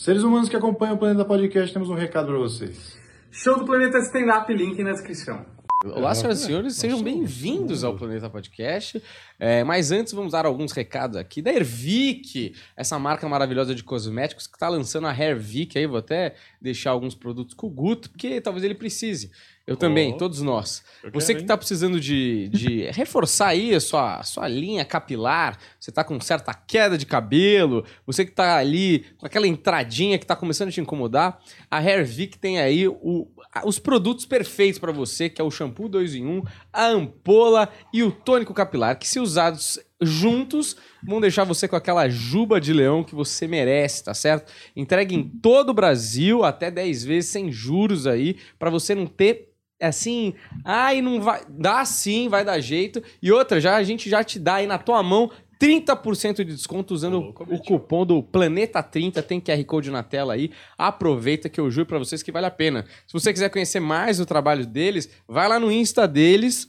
Seres humanos que acompanham o Planeta Podcast, temos um recado para vocês. Show do Planeta Stand Up, link na descrição. Olá, senhoras e senhores, sejam bem-vindos ao Planeta Podcast. É, mas antes, vamos dar alguns recados aqui da Hervik, essa marca maravilhosa de cosméticos que está lançando a Hairvik aí. Vou até deixar alguns produtos com o Guto, porque talvez ele precise. Eu também, todos nós. Eu Você que está precisando de, de reforçar aí a sua, a sua linha capilar, você está com certa queda de cabelo, você que está ali com aquela entradinha que está começando a te incomodar, a Hairvic tem aí o- os produtos perfeitos para você, que é o shampoo 2 em 1, a ampola e o tônico capilar, que se usados juntos vão deixar você com aquela juba de leão que você merece, tá certo? Entregue em todo o Brasil, até 10 vezes sem juros aí, para você não ter assim, ai, não vai. Dá sim, vai dar jeito. E outra, já a gente já te dá aí na tua mão 30% de desconto usando louco, o cupom do Planeta 30, tem QR Code na tela aí. Aproveita que eu juro pra vocês que vale a pena. Se você quiser conhecer mais o trabalho deles, vai lá no Insta deles.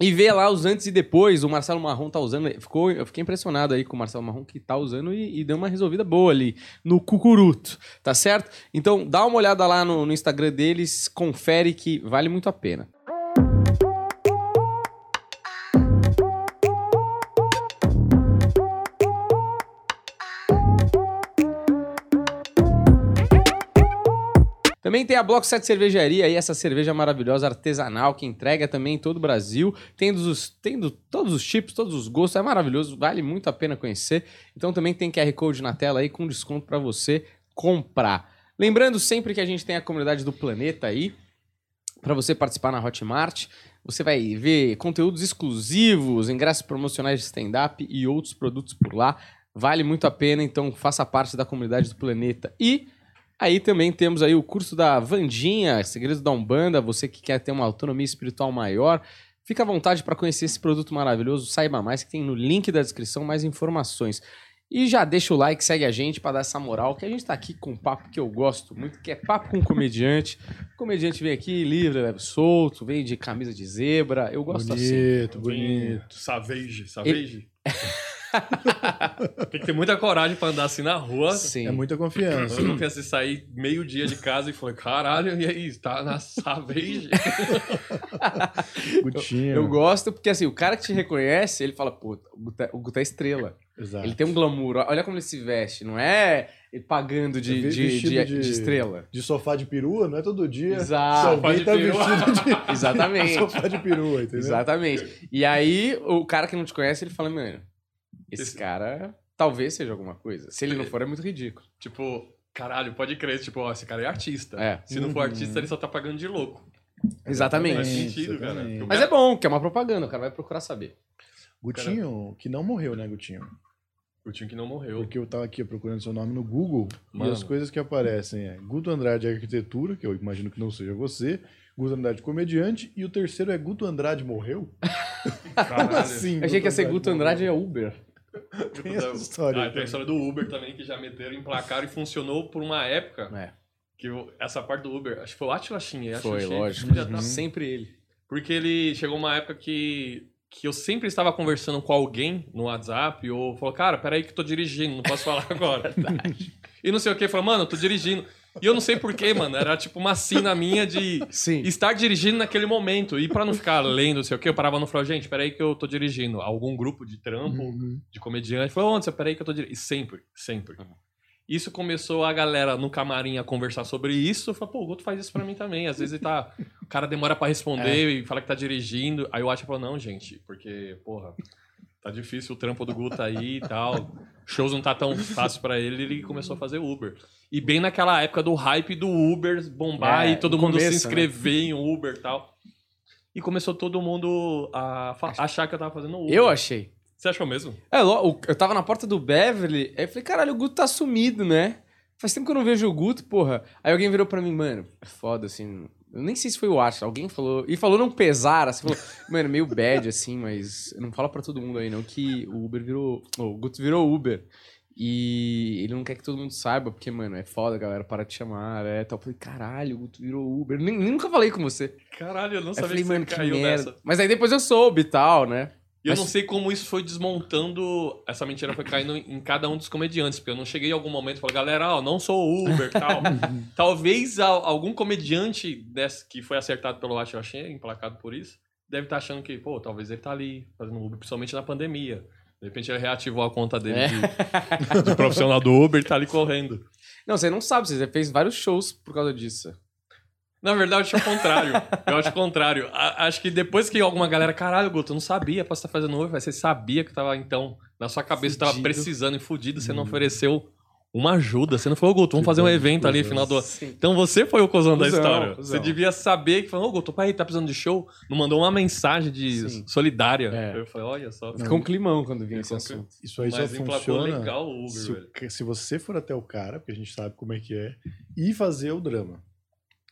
E vê lá os antes e depois, o Marcelo Marrom tá usando. Ficou, eu fiquei impressionado aí com o Marcelo Marrom que tá usando e, e deu uma resolvida boa ali no cucuruto, tá certo? Então dá uma olhada lá no, no Instagram deles, confere que vale muito a pena. Também tem a Bloco 7 Cervejaria aí, essa cerveja maravilhosa artesanal que entrega também em todo o Brasil. Tendo, os, tendo todos os tipos, todos os gostos, é maravilhoso, vale muito a pena conhecer. Então também tem QR Code na tela aí com desconto para você comprar. Lembrando sempre que a gente tem a comunidade do Planeta aí, para você participar na Hotmart. Você vai ver conteúdos exclusivos, ingressos promocionais de stand-up e outros produtos por lá. Vale muito a pena, então faça parte da comunidade do Planeta. E aí também temos aí o curso da Vandinha, Segredos da Umbanda, você que quer ter uma autonomia espiritual maior. Fica à vontade para conhecer esse produto maravilhoso, saiba mais, que tem no link da descrição mais informações. E já deixa o like, segue a gente para dar essa moral, que a gente tá aqui com um papo que eu gosto muito, que é papo com comediante. O comediante vem aqui livre, leve, solto, vem de camisa de zebra. Eu gosto assim. bonito, Bonito. bonito. Savage, savage. Tem que ter muita coragem pra andar assim na rua. Sim. É muita confiança. Eu não penso em sair meio-dia de casa e falei, caralho, e aí, tá na Savage? Gutinho. Eu gosto porque, assim, o cara que te reconhece, ele fala, pô, o Guto é- o Guto é estrela. Exato. Ele tem um glamour. Olha como ele se veste. Não é ele pagando de, Ve- de, de- de- de estrela. De sofá de perua, não é todo dia. Exato. Sofá de tá perua. vestido de Exatamente. sofá de perua, entendeu? Exatamente. E aí, o cara que não te conhece, ele fala, mano, esse, Esse- cara talvez seja alguma coisa. Se ele não for, é muito ridículo. tipo, caralho, pode crer, tipo, ó, esse cara é artista. É. Se não for Uhum. artista, ele só tá pagando de louco. Faz Exatamente. sentido, cara. exatamente. O Mas é bom, que é uma propaganda, o cara vai procurar saber. Gutinho, que não morreu, né, Gutinho? O time que não morreu. Porque eu tava aqui procurando seu nome no Google Mano. e as coisas que aparecem é Guto Andrade Arquitetura, que eu imagino que não seja você, Guto Andrade Comediante, e o terceiro é Guto Andrade morreu? Caralho. Assim, Eu achei que ia ser Guto Andrade é. Uber. Tem essa história. Ah, tem a história do Uber também, que já meteram, emplacaram e funcionou por uma época. É, Que eu- essa parte do Uber, acho que foi o Atila acho foi, lógico. já tá- Sempre ele. Porque ele chegou uma época que, que eu sempre estava conversando com alguém no WhatsApp, ou falou, cara, peraí que eu tô dirigindo, não posso falar agora. e não sei o que, falou, mano, eu tô dirigindo. E eu não sei porquê, mano, era tipo uma sina minha de Sim. estar dirigindo naquele momento. E pra não ficar lendo, não sei o que, eu parava no falava, gente, peraí que eu tô dirigindo. Algum grupo de trampo, Uhum. de comediante, falou, onde você, peraí que eu tô dirigindo. E sempre, sempre. Isso começou a galera no camarim a conversar sobre isso. Eu falei, pô, o Guto faz isso pra mim também. Às vezes ele tá. O cara demora pra responder e fala que tá dirigindo. Aí eu acho que falou, não, gente, porque, porra, tá difícil o trampo do Guto aí e tal. Shows não tá tão fácil pra ele, ele começou a fazer Uber. E bem naquela época do hype do Uber bombar É, e todo mundo começo, se né? inscrever em Uber e tal. E começou todo mundo a achar que eu tava fazendo Uber. Eu achei. Você achou mesmo? É, eu tava na porta do Beverly, aí eu falei, caralho, o Guto tá sumido, né? Faz tempo que eu não vejo o Guto, porra. Aí alguém virou pra mim, mano, é foda, assim. Eu nem sei se foi o Atlas, alguém falou. E falou não pesar, assim, falou, mano, meio bad, assim, mas não fala pra todo mundo aí, não, que o Uber virou. O Guto virou Uber. E ele não quer que todo mundo saiba, porque, mano, é foda, galera, para de chamar, é tal. Eu falei, caralho, o Guto virou Uber. Nem, nem nunca falei com você. Caralho, eu não eu sabia falei, que você mano, que caiu merda. nessa. Mas aí depois eu soube e tal, né? E eu Mas- não sei como isso foi desmontando. Essa mentira foi caindo em cada um dos comediantes. Porque eu não cheguei em algum momento e falei, galera, ó, não sou Uber tal. Talvez algum comediante desse, que foi acertado pelo Watch, eu achei emplacado por isso, deve estar achando que, pô, talvez ele tá ali fazendo Uber, principalmente na pandemia. De repente ele reativou a conta dele É. de, de profissional do Uber e tá ali correndo. Não, você não sabe, você fez vários shows por causa disso. Na verdade, eu acho o contrário. Eu acho o contrário. A- acho que depois que alguma galera, caralho, Guto, eu não sabia pra você estar fazendo Uber, mas você sabia que tava, então, na sua cabeça, tava Fudido. precisando e fudido, você não ofereceu uma ajuda. Você não falou, Guto, vamos fazer um evento ali no final do ano. Sim. Então você foi o cozão da história. cuzão. Você devia saber que falou, ô Guto, pai, tá precisando de show? Não mandou uma mensagem de Sim. solidária. É. Eu falei, olha só. Ficou um climão quando vinha esse assunto. Isso aí Mas emplacou funciona legal o Uber, se, o se você for até o cara, porque a gente sabe como é que é, e fazer o drama.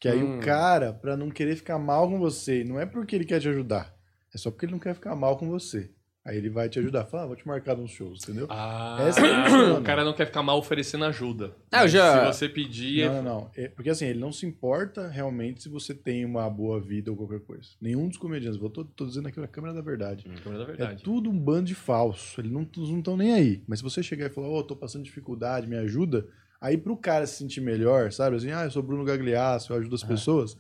Que aí Hum. o cara, pra não querer ficar mal com você, não é porque ele quer te ajudar, é só porque ele não quer ficar mal com você. Aí ele vai te ajudar, fala, ah, vou te marcar nos shows, entendeu? Ah, Essa é o cara não quer ficar mal oferecendo ajuda. Ah, eu já- Se você pedir, Não, não, não. É, porque assim, ele não se importa realmente se você tem uma boa vida ou qualquer coisa. Nenhum dos comediantes. Vou, tô, tô dizendo aqui na câmera da verdade. é câmera da É verdade. tudo um bando de falso. Eles não estão nem aí. Mas se você chegar e falar, ô, tô passando dificuldade, me ajuda, aí pro cara se sentir melhor, sabe? Assim, ah, eu sou Bruno Gagliasso, eu ajudo as pessoas.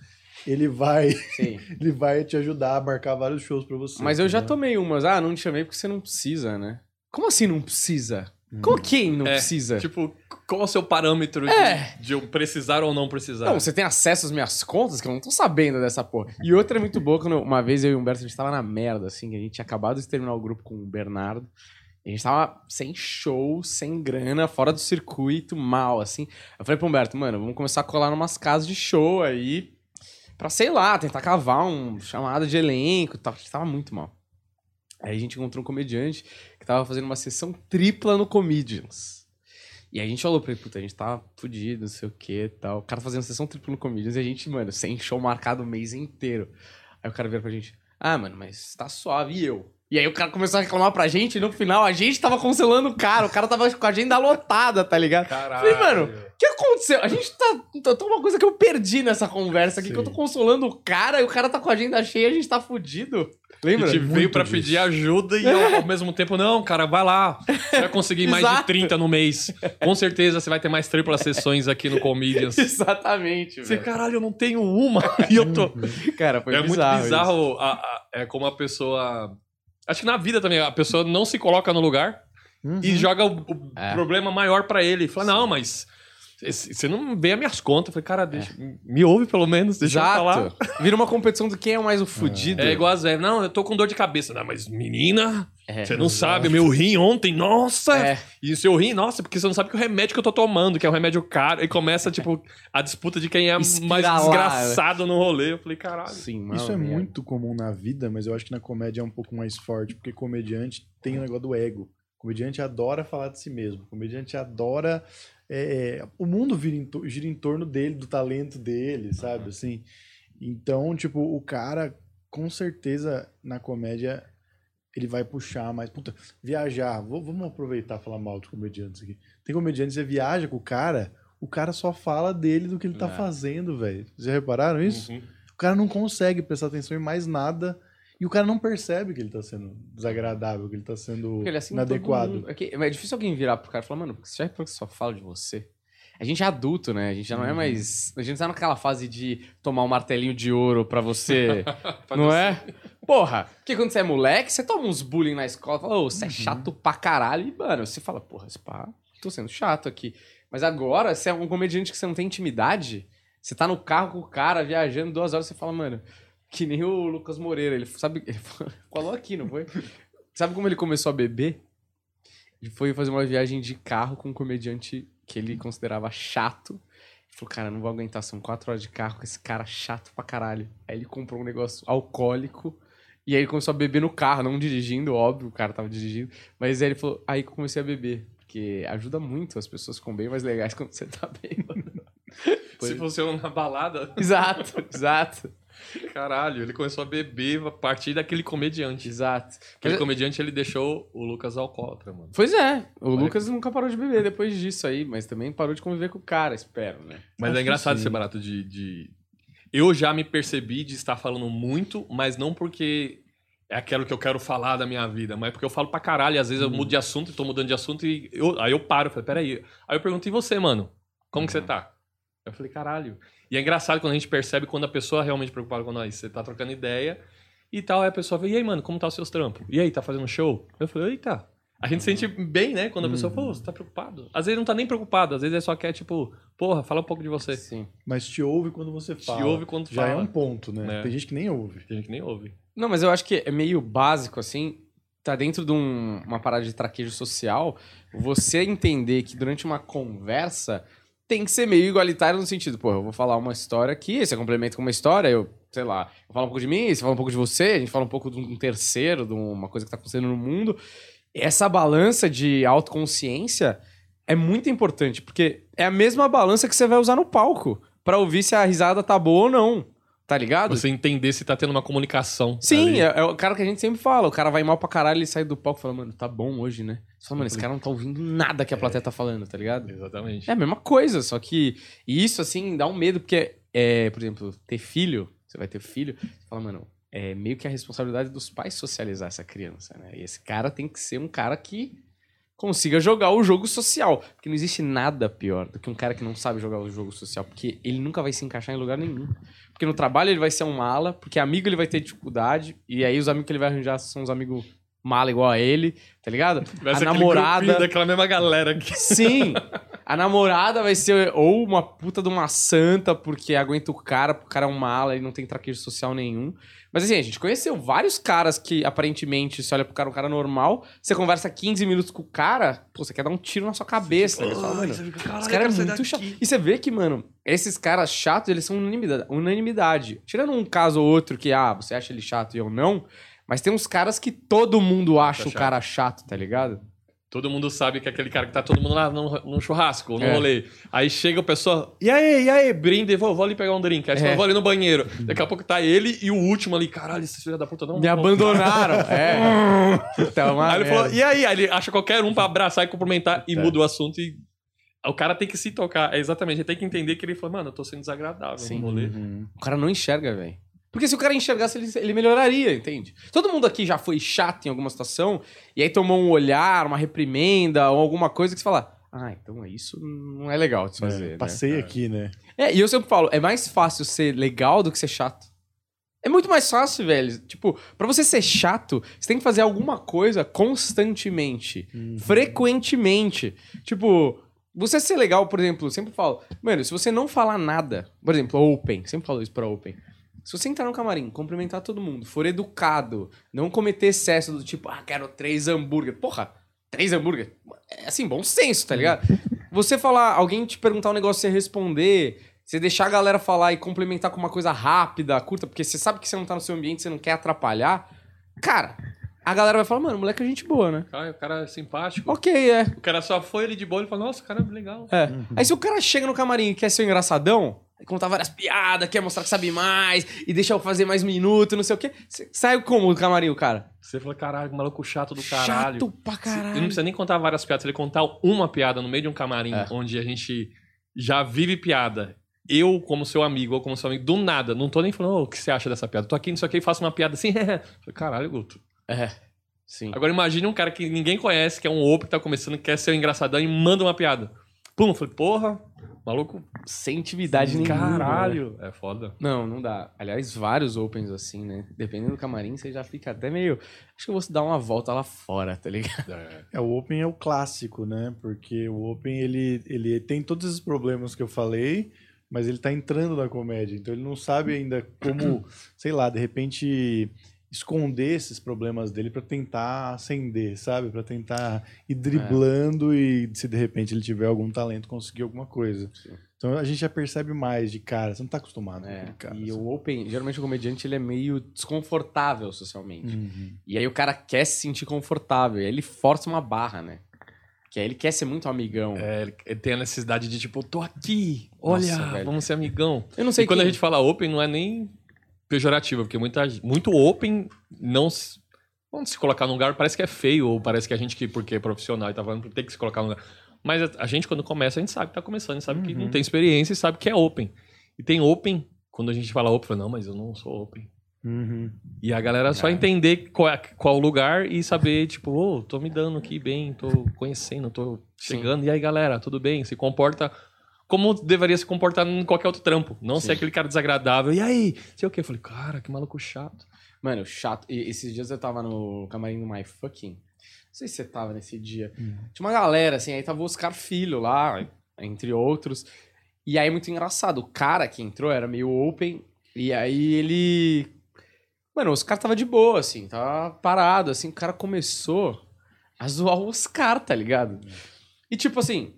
Ele vai, Sim. ele vai te ajudar a marcar vários shows pra você. Mas eu já entendeu? tomei umas. Ah, não te chamei porque você não precisa, né? Como assim não precisa? Como quem não É, precisa? Tipo, qual é o seu parâmetro de- É. de, eu precisar ou não precisar? Não, você tem acesso às minhas contas que eu não tô sabendo dessa porra. E outra é muito boa, quando uma vez eu e o Humberto, a gente tava na merda, assim, que a gente tinha acabado de terminar o grupo com o Bernardo. A gente tava sem show, sem grana, fora do circuito, mal, assim. Eu falei pro Humberto, mano, vamos começar a colar numas casas de show aí, pra, sei lá, tentar cavar um chamada de elenco e tal. A gente tava muito mal. Aí a gente encontrou um comediante que tava fazendo uma sessão tripla no Comedians. E a gente falou pra ele, puta, a gente tá fudido, não sei o que tal. O cara fazendo sessão tripla no Comedians e a gente, mano, sem show marcado o mês inteiro. Aí o cara veio pra gente, ah, mano, mas tá suave, e eu? E aí o cara começou a reclamar pra gente e no final a gente tava cancelando o cara, o cara tava com a agenda lotada, tá ligado? Caralho. Falei, mano, O que aconteceu? A gente tá. tá- Tem uma coisa que eu perdi nessa conversa aqui, que eu tô Sim. consolando o cara e o cara tá com a agenda cheia e a gente tá fudido. A Lembra? gente veio pra disso. pedir ajuda e ao, ao mesmo tempo, não, cara, vai lá. Você vai conseguir mais de Exato. 30 no mês. Com certeza você vai ter mais triplas sessões aqui no Comedians. Exatamente, Você, velho. caralho, eu não tenho uma. E eu tô. Cara, foi é bizarro. muito bizarro a- a- é como a pessoa. Acho que na vida também, a pessoa não se coloca no lugar Uhum. e joga o, o É. problema maior pra ele. Fala, não, mas você não vê as minhas contas. Eu falei, cara, deixa, me ouve pelo menos, deixa eu falar. Exato. Vira uma competição do quem é o mais o fudido. É igual as velhas. Não, eu tô com dor de cabeça. Não, mas menina, É. você não sabe, meu rim ontem, nossa! É. E o seu rim, nossa, porque você não sabe que o remédio que eu tô tomando, que é um remédio caro, e começa, tipo, a disputa de quem é mais Espiralar, desgraçado no rolê. Eu falei, caralho. Sim, mano. Isso é muito comum na vida, mas eu acho que na comédia é um pouco mais forte, porque comediante tem o negócio do ego. Comediante adora falar de si mesmo. Comediante adora. É, é, o mundo vira em gira em torno dele, do talento dele, sabe? Assim. Então, tipo, o cara, com certeza, na comédia, ele vai puxar mais. Puta, viajar. Vou- vamos aproveitar e falar mal dos comediantes aqui. Tem comediantes que você viaja com o cara, o cara só fala dele do que ele tá É. fazendo, velho. Vocês já repararam isso? Uhum. O cara não consegue prestar atenção em mais nada e o cara não percebe que ele tá sendo desagradável, que ele tá sendo Porque ele é assim inadequado. É, que- é difícil alguém virar pro cara e falar, mano, você já reparou que só fala de você? A gente é adulto, né? A gente já não é Uhum. mais. A gente tá naquela fase de tomar um martelinho de ouro pra você. Não é? Porra, porque quando você é moleque, você toma uns bullying na escola, fala, ô, Uhum. você é chato pra caralho. E, mano, você fala, porra, esse pá, tô sendo chato aqui. Mas agora, você é um comediante que você não tem intimidade, você tá no carro com o cara, viajando duas horas, você fala, mano, que nem o Lucas Moreira, ele sabe, ele falou aqui, não foi? Sabe como ele começou a beber? Ele foi fazer uma viagem de carro com um comediante que ele considerava chato. Ele falou, cara, não vou aguentar, são quatro horas de carro com esse cara chato pra caralho. Aí ele comprou um negócio alcoólico. E aí ele começou a beber no carro, não dirigindo, óbvio, o cara tava dirigindo. Mas aí ele falou, aí que eu comecei a beber. Porque ajuda muito, as pessoas ficam bem mais legais quando você tá bêbado. Se funciona na balada, exato, exato, caralho, ele começou a beber a partir daquele comediante. exato. Aquele Mas- comediante, ele deixou o Lucas alcoólatra, mano. Pois é, o Lucas nunca parou de beber depois disso aí, mas também parou de conviver com o cara, espero, né? Mas Acho é engraçado ser barato de, de. Eu já me percebi de estar falando muito, mas não porque é aquilo que eu quero falar da minha vida, mas é porque eu falo pra caralho, às vezes eu mudo de assunto e tô mudando de assunto e eu- aí eu paro, falei, peraí. Aí eu pergunto, e você, mano? Como que você tá? Eu falei, caralho. E é engraçado quando a gente percebe quando a pessoa é realmente preocupada com nós. Você tá trocando ideia e tal, aí a pessoa fala, e aí, mano, como tá os seus trampos? E aí, tá fazendo show? Eu falei, eita. A gente sente bem, né? Quando a pessoa fala, "Pô, você tá preocupado? Às vezes não tá nem preocupado, às vezes é só quer, tipo, porra, fala um pouco de você. Sim. Mas te ouve quando você Te fala. ouve quando Já é fala. um ponto, né? É. Tem gente que nem ouve. Tem gente que nem ouve. Não, mas eu acho que é meio básico, assim, tá dentro de um- uma parada de traquejo social, você entender que durante uma conversa tem que ser meio igualitário no sentido, pô, eu vou falar uma história aqui, você complementa com uma história, eu, sei lá, eu falo um pouco de mim, você fala um pouco de você, a gente fala um pouco de um terceiro, de uma coisa que tá acontecendo no mundo. Essa balança de autoconsciência é muito importante, porque é a mesma balança que você vai usar no palco pra ouvir se a risada tá boa ou não. Tá ligado? Você entender se tá tendo uma comunicação. Sim, é, é o cara que a gente sempre fala. O cara vai mal pra caralho, ele sai do palco e fala, mano, tá bom hoje, né? Você fala, mano, esse cara não tá ouvindo nada que a plateia tá falando, tá ligado? Exatamente. É a mesma coisa, só que e isso, assim, dá um medo, porque, é, por exemplo, ter filho, você vai ter filho, você fala, mano, é meio que a responsabilidade dos pais socializar essa criança, né? E esse cara tem que ser um cara que consiga jogar o jogo social. Porque não existe nada pior do que um cara que não sabe jogar o jogo social, porque ele nunca vai se encaixar em lugar nenhum. Porque no trabalho ele vai ser um mala, porque amigo ele vai ter dificuldade, e aí os amigos que ele vai arranjar são os amigos mala igual a ele, tá ligado? Vai a namorada. daquela mesma galera que Sim! A namorada vai ser ou uma puta de uma santa, porque aguenta o cara, porque o cara é um mala e não tem traquejo social nenhum. Mas assim, a gente conheceu vários caras que aparentemente você olha pro cara um cara normal, você conversa 15 minutos com o cara, pô, você quer dar um tiro na sua cabeça. Você fala, mano, é muito chato. E você vê que, mano, esses caras chatos, eles são unanimidade. unanimidade. Tirando um caso ou outro que, ah, você acha ele chato e eu não, mas tem uns caras que todo mundo acha o chato. cara chato, tá ligado? Todo mundo sabe que é aquele cara que tá todo mundo lá no, no churrasco, no É. rolê. Aí chega o pessoa, e aí, e aí, brinde, vou, vou ali pegar um drink. Aí você É. vou ali no banheiro. Daqui a pouco tá ele e o último ali, caralho, esse filho da puta não. Me abandonaram. é. Então, Aí ele falou, e aí? Aí ele acha qualquer um pra abraçar e cumprimentar e muda o assunto e. O cara tem que se tocar. É exatamente, ele tem que entender que ele falou, mano, eu tô sendo desagradável Sim. no rolê. Uhum. O cara não enxerga, velho. Porque se o cara enxergasse, ele, ele melhoraria, entende? Todo mundo aqui já foi chato em alguma situação e aí tomou um olhar, uma reprimenda ou alguma coisa que você fala, ah, então isso não é legal de se fazer, É, né? passei aqui, né? É, e eu sempre falo, é mais fácil ser legal do que ser chato. É muito mais fácil, velho. Tipo, pra você ser chato, você tem que fazer alguma coisa constantemente, Uhum. frequentemente. Tipo, você ser legal, por exemplo, eu sempre falo, mano, se você não falar nada, por exemplo, open, sempre falo isso pra open. Se você entrar no camarim, cumprimentar todo mundo, for educado, não cometer excesso do tipo, ah, quero três hambúrguer. Porra, três hambúrguer? É assim, bom senso, tá ligado? Você falar, alguém te perguntar um negócio, você responder, você deixar a galera falar e complementar com uma coisa rápida, curta, porque você sabe que você não tá no seu ambiente, você não quer atrapalhar. Cara, a galera vai falar, mano, moleque é gente boa, né? Cara, o cara é simpático. Ok, é. O cara só foi ele de boa e falou, nossa, o cara é legal. É. Aí se o cara chega no camarim e quer ser um engraçadão, contar várias piadas, quer mostrar que sabe mais, e deixa eu fazer mais minutos, não sei o quê, você sai como do camarim, o cara? Você falou, caralho, que maluco chato do caralho. Chato pra Ele caralho. não precisa nem contar várias piadas, se ele contar uma piada no meio de um camarim É. onde a gente já vive piada. Eu, como seu amigo, ou como seu amigo, do nada, não tô nem falando, "Ô, o que você acha dessa piada? Tô aqui, não sei o que, e faço uma piada assim, Falei, caralho, Guto. É. Sim. Agora imagine um cara que ninguém conhece, que é um open que tá começando, que quer ser um engraçadão e manda uma piada. Pum, eu falei, porra, maluco, Sem intimidade nenhuma. né? caralho. É foda. Não, não dá. Aliás, vários opens assim, né? Dependendo do camarim, você já fica até meio. Acho que eu vou dar uma volta lá fora, tá ligado? É, o Open é o clássico, né? Porque o Open, ele, ele tem todos esses problemas que eu falei, mas ele tá entrando na comédia. Então ele não sabe ainda como, sei lá, de repente esconder esses problemas dele pra tentar acender, sabe? Pra tentar ir driblando e se de repente ele tiver algum talento conseguir alguma coisa. Sim. Então a gente já percebe mais de cara, você não tá acostumado com É, aquele cara. e assim. o open, geralmente o comediante, ele é meio desconfortável socialmente. Uhum. E aí o cara quer se sentir confortável, e aí ele força uma barra, né? Que aí ele quer ser muito amigão. É, ele- tem a necessidade de, tipo, tô aqui, olha, Nossa, vamos ser amigão. Eu não sei E quando quem- a gente fala open, não é nem pejorativo, porque muita, muito open não se, não se colocar num lugar parece que é feio, ou parece que a gente que, porque é profissional e tá falando, tem que se colocar num lugar. Mas a, a gente, quando começa, a gente sabe que tá começando, sabe que não Uhum. tem experiência e sabe que é open. E tem open, quando a gente fala open, fala, não, mas eu não sou open. Uhum. E a galera só É. entender qual, é- qual o lugar e saber, tipo, ô, tô me dando aqui bem, tô conhecendo, tô Sim. chegando. E aí, galera, tudo bem? Se comporta como deveria se comportar em qualquer outro trampo. Não ser Sim. aquele cara desagradável. E aí? Sei o quê? Eu falei, cara, que maluco chato. Mano, chato. E esses dias eu tava no camarim do My Fucking. Não sei se você tava nesse dia. Tinha uma galera, assim, aí tava o Oscar Filho lá, entre outros. E aí, muito engraçado, o cara que entrou era meio open, e aí ele. Mano, o Oscar tava de boa, assim, tava parado, assim, o cara começou a zoar o Oscar, tá ligado? E tipo assim,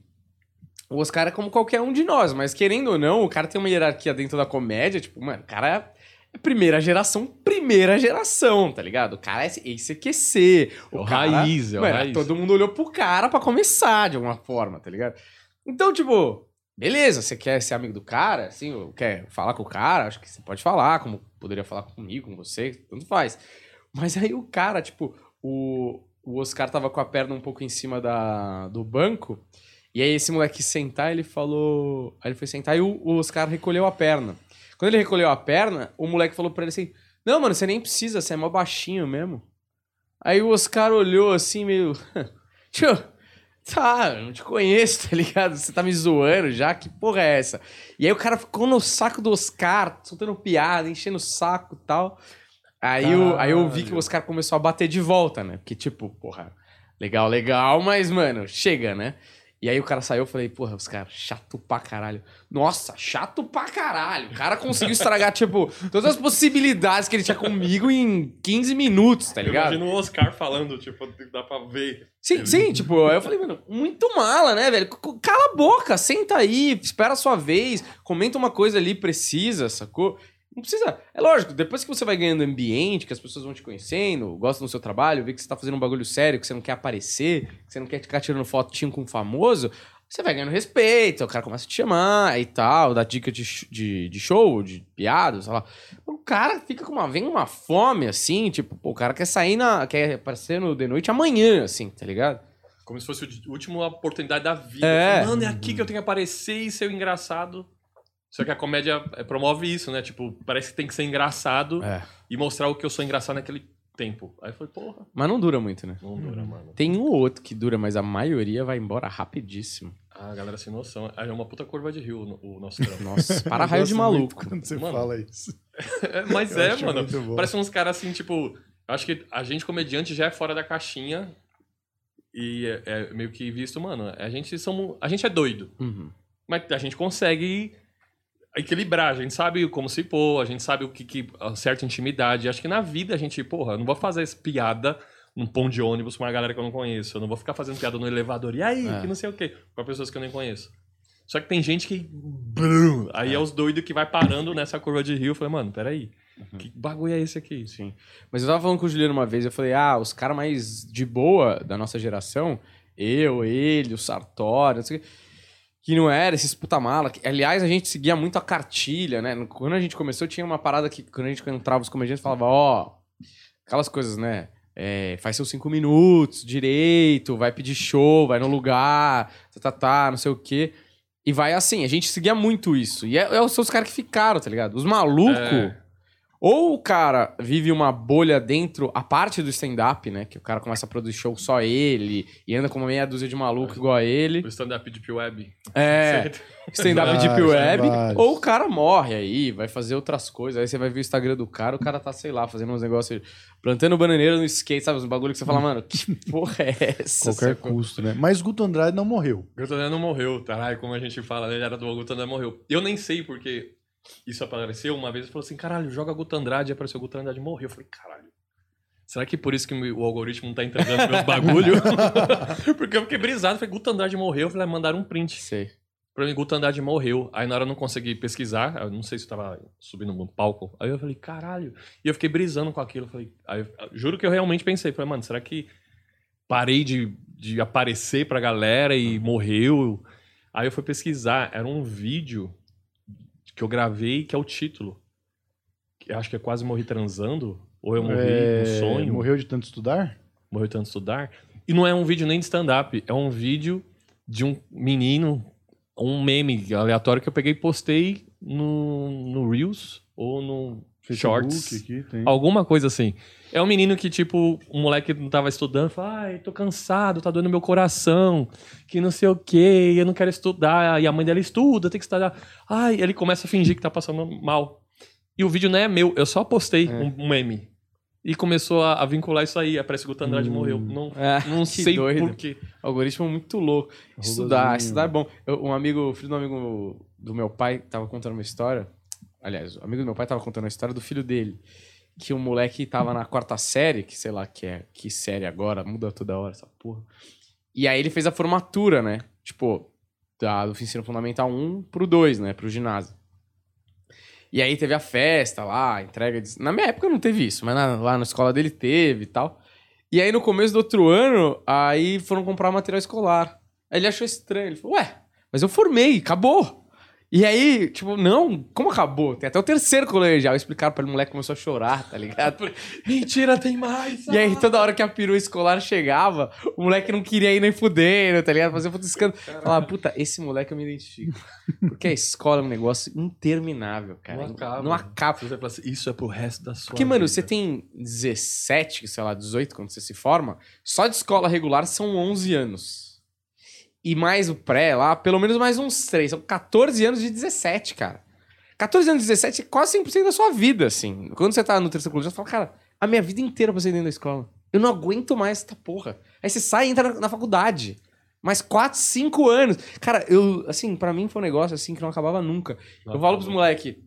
o Oscar é como qualquer um de nós, mas querendo ou não, o cara tem uma hierarquia dentro da comédia, tipo, mano, o cara é primeira geração, primeira geração, tá ligado? O cara é esse QC. É o cara- raiz, é o Mano, raiz. todo mundo olhou pro cara pra começar, de alguma forma, tá ligado? Então, tipo, beleza, você quer ser amigo do cara, assim, quer falar com o cara, acho que você pode falar, como poderia falar comigo, com você, tanto faz. Mas aí o cara, tipo, o, o Oscar tava com a perna um pouco em cima da, do banco, e aí esse moleque sentar, ele falou... Aí ele foi sentar e o, o Oscar recolheu a perna. Quando ele recolheu a perna, o moleque falou pra ele assim, não, mano, você nem precisa, você é mó baixinho mesmo. Aí o Oscar olhou assim, meio... Tio, tá, eu não te conheço, tá ligado? Você tá me zoando já? Que porra é essa? E aí o cara ficou no saco do Oscar, soltando piada, enchendo o saco e tal. Aí eu, aí eu vi que o. Oscar começou a bater de volta, né? Porque, tipo, porra, legal, legal, mas, mano, chega, né? E aí o cara saiu, eu falei, porra, Oscar, chato pra caralho. Nossa, chato pra caralho. O cara conseguiu estragar, tipo, todas as possibilidades que ele tinha comigo em 15 minutos, tá Eu ligado? imagino o Oscar falando, tipo, dá pra ver. Sim, sim, tipo, eu falei, mano, muito mala, né, velho? Cala a boca, senta aí, espera a sua vez, comenta uma coisa ali precisa, sacou? Não precisa. É lógico, depois que você vai ganhando ambiente, que as pessoas vão te conhecendo, gostam do seu trabalho, vê que você tá fazendo um bagulho sério, que você não quer aparecer, que você não quer ficar tirando fotinho com um famoso, você vai ganhando respeito, o cara começa a te chamar e tal, dá dica de, de, de show, de piada, sei lá. O cara fica com uma. Vem uma fome, assim, tipo, pô, o cara quer sair na. quer aparecer no The Noite amanhã, assim, tá ligado? Como se fosse a última oportunidade da vida. É. Mano, é aqui que eu tenho que aparecer e ser o engraçado. Só que a comédia é, promove isso, né? Tipo, parece que tem que ser engraçado É. e mostrar o que eu sou engraçado naquele tempo. Aí foi, porra, Mas não dura muito, né? não dura, mano. Tem um ou outro que dura, mas a maioria vai embora rapidíssimo. Ah, a galera sem noção. É uma puta curva de rio o nosso trampo. Nossa, para raio de maluco. Quando você Mano. fala isso. É, mas Eu é, mano. Parece uns caras assim, tipo. Eu acho que a gente, comediante, já é fora da caixinha. E é, é meio que visto, mano. A gente, somos, a gente é doido. Uhum. Mas a gente consegue equilibrar. A gente sabe como se pôr, a gente sabe o que, que a certa intimidade. Acho que na vida a gente, porra, não vou fazer essa piada num pão de ônibus com uma galera que eu não conheço. Eu não vou ficar fazendo piada no elevador. E aí, É. que não sei o quê. Com pessoas que eu nem conheço. Só que tem gente que. Brum, aí é. os doidos que vai parando nessa curva de rio. Eu falei, mano, peraí. Que bagulho é esse aqui? Sim. Mas eu tava falando com o Juliano uma vez, eu falei, ah, os caras mais de boa da nossa geração, eu, ele, o Sartori, não sei o quê, que não era esses puta mala. que- aliás, a gente seguia muito a cartilha, né? Quando a gente começou, tinha uma parada que, quando a gente entrava os comediantes, falava, ó, aquelas coisas, né? É, faz seus cinco minutos direito, vai pedir show, vai no lugar, tá, tá, tá, não sei o quê. E vai assim, a gente seguia muito isso. E é, é, os caras que ficaram, tá ligado? Os malucos. É. Ou o cara vive uma bolha dentro, a parte do stand-up, né? Que o cara começa a produzir show só ele e anda com uma meia dúzia de maluco igual a ele. O stand-up Deep Web. É, stand-up deep web. vários. Ou o cara morre aí, vai fazer outras coisas. Aí você vai ver o Instagram do cara, o cara tá, sei lá, fazendo uns negócios, plantando bananeira no skate, sabe? Uns bagulho que você fala, mano, que porra é essa? Qualquer sacou? custo, né? Mas Guto Andrade não morreu. O Guto André não morreu, caralho, como a gente fala, né? Ele era do Guto André morreu. Eu nem sei porque isso apareceu uma vez e falou assim: caralho, joga Guto Andrade, e apareceu Guto Andrade morreu. Eu falei, caralho. Será que por isso que o algoritmo não tá entregando meus bagulho? porque eu fiquei brisado, falei, Guto Andrade morreu. Eu falei, ah, mandaram um print. Sei. Pra mim, Guto Andrade morreu. Aí na hora eu não consegui pesquisar. Eu não sei se eu tava subindo no palco. Aí eu falei, caralho. E eu fiquei brisando com aquilo. Eu Falei, aí eu- juro que eu realmente pensei. Falei, mano, será que parei de, de aparecer pra galera e morreu? Aí eu fui pesquisar. Era um vídeo que eu gravei que é o título. Que acho que é Quase Morri Transando. Ou eu morri É, no sonho. Morreu de tanto estudar? Morreu tanto estudar. E não é um vídeo nem de stand-up, é um vídeo de um menino, um meme aleatório que eu peguei e postei no, no Reels ou no Facebook Shorts. aqui. Alguma coisa assim. É um menino que, tipo, um moleque não tava estudando, fala, ai, tô cansado, tá doendo meu coração, que não sei o quê, eu não quero estudar. E a mãe dela estuda, tem que estudar. Ai, ele começa a fingir que tá passando mal. E o vídeo não é meu, eu só postei É. um, um meme. E começou a, a vincular isso aí. Parece que o Andrade morreu. Não, É, não que sei doido. por quê. Algoritmo muito louco. Estudar, estudar é bom. Eu- um amigo, filho do amigo do meu pai, tava contando uma história. Aliás, o amigo do meu pai tava contando a história do filho dele. Que o moleque tava na quarta série, que sei lá que é, que série agora, muda toda hora essa porra. E aí ele fez a formatura, né? Tipo, da, do ensino fundamental 1 pro 2, né? Pro ginásio. E aí teve a festa lá, entrega de... Na minha época não teve isso, mas na- lá na escola dele teve e tal. E aí no começo do outro ano, aí foram comprar material escolar. Aí ele achou estranho, ele falou, ué, mas eu formei, acabou. E aí, tipo, não, como acabou? Tem até o terceiro colegial. Explicaram pra ele, o moleque começou a chorar, tá ligado? Mentira, tem mais! E aí, toda hora que a perua escolar chegava, o moleque não queria ir nem fudendo, tá ligado? Fazia puta escândalo. Falava, puta, esse moleque eu me identifico. Porque a escola é um negócio interminável, cara. Não acaba. Não acaba. Assim, isso é pro resto da sua Porque, mano, vida. você tem 17, sei lá, 18 quando você se forma, só de escola regular são 11 anos. E mais o pré lá, pelo menos mais uns 3. São 14 anos de 17, cara. 14 anos de 17 é quase 100% da sua vida, assim. Quando você tá no terceiro colegial, você fala, cara, a minha vida inteira eu passei dentro da escola. Eu não aguento mais essa porra. Aí você sai e entra na, faculdade. Mais 4, 5 anos. Cara, eu, assim, pra mim foi um negócio assim que não acabava nunca. Não eu falo pros moleque,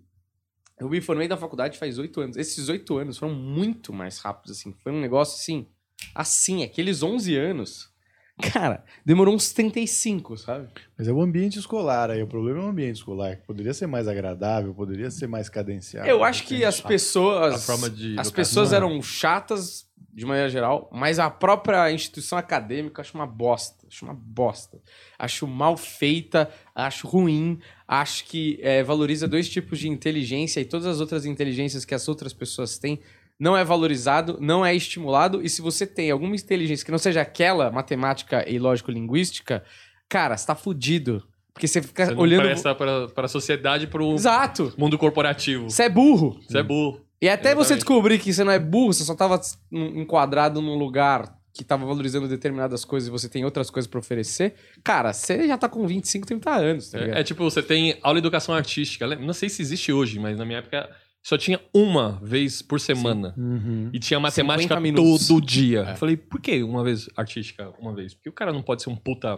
eu me formei da faculdade faz oito anos. Esses oito anos foram muito mais rápidos, assim. Foi um negócio, assim, assim, aqueles 11 anos. Cara, demorou uns 35, sabe? Mas é o ambiente escolar aí. O problema é o ambiente escolar. que Poderia ser mais agradável, poderia ser mais cadenciado. Eu acho que as pessoas... A forma de As pessoas eram chatas, de maneira geral, mas a própria instituição acadêmica eu acho uma bosta. Acho uma bosta. Acho mal feita, acho ruim, acho que é, valoriza dois tipos de inteligência e todas as outras inteligências que as outras pessoas têm não é valorizado, não é estimulado, e se você tem alguma inteligência que não seja aquela matemática e lógico-linguística, cara, você tá fudido. Porque você fica Você não olhando. presta pra, pra sociedade e pro Exato! mundo corporativo. Você é burro. Você é burro. E até você Exatamente. descobrir que você não é burro, você só tava enquadrado num lugar que tava valorizando determinadas coisas e você tem outras coisas pra oferecer, cara, você já tá com 25, 30 anos, tá? É, é tipo, você tem aula de educação artística. Não sei se existe hoje, mas na minha época só tinha uma vez por semana. Uhum. E tinha matemática 50 minutos. todo dia. É. Eu falei, por que uma vez artística uma vez? Porque o cara não pode ser um puta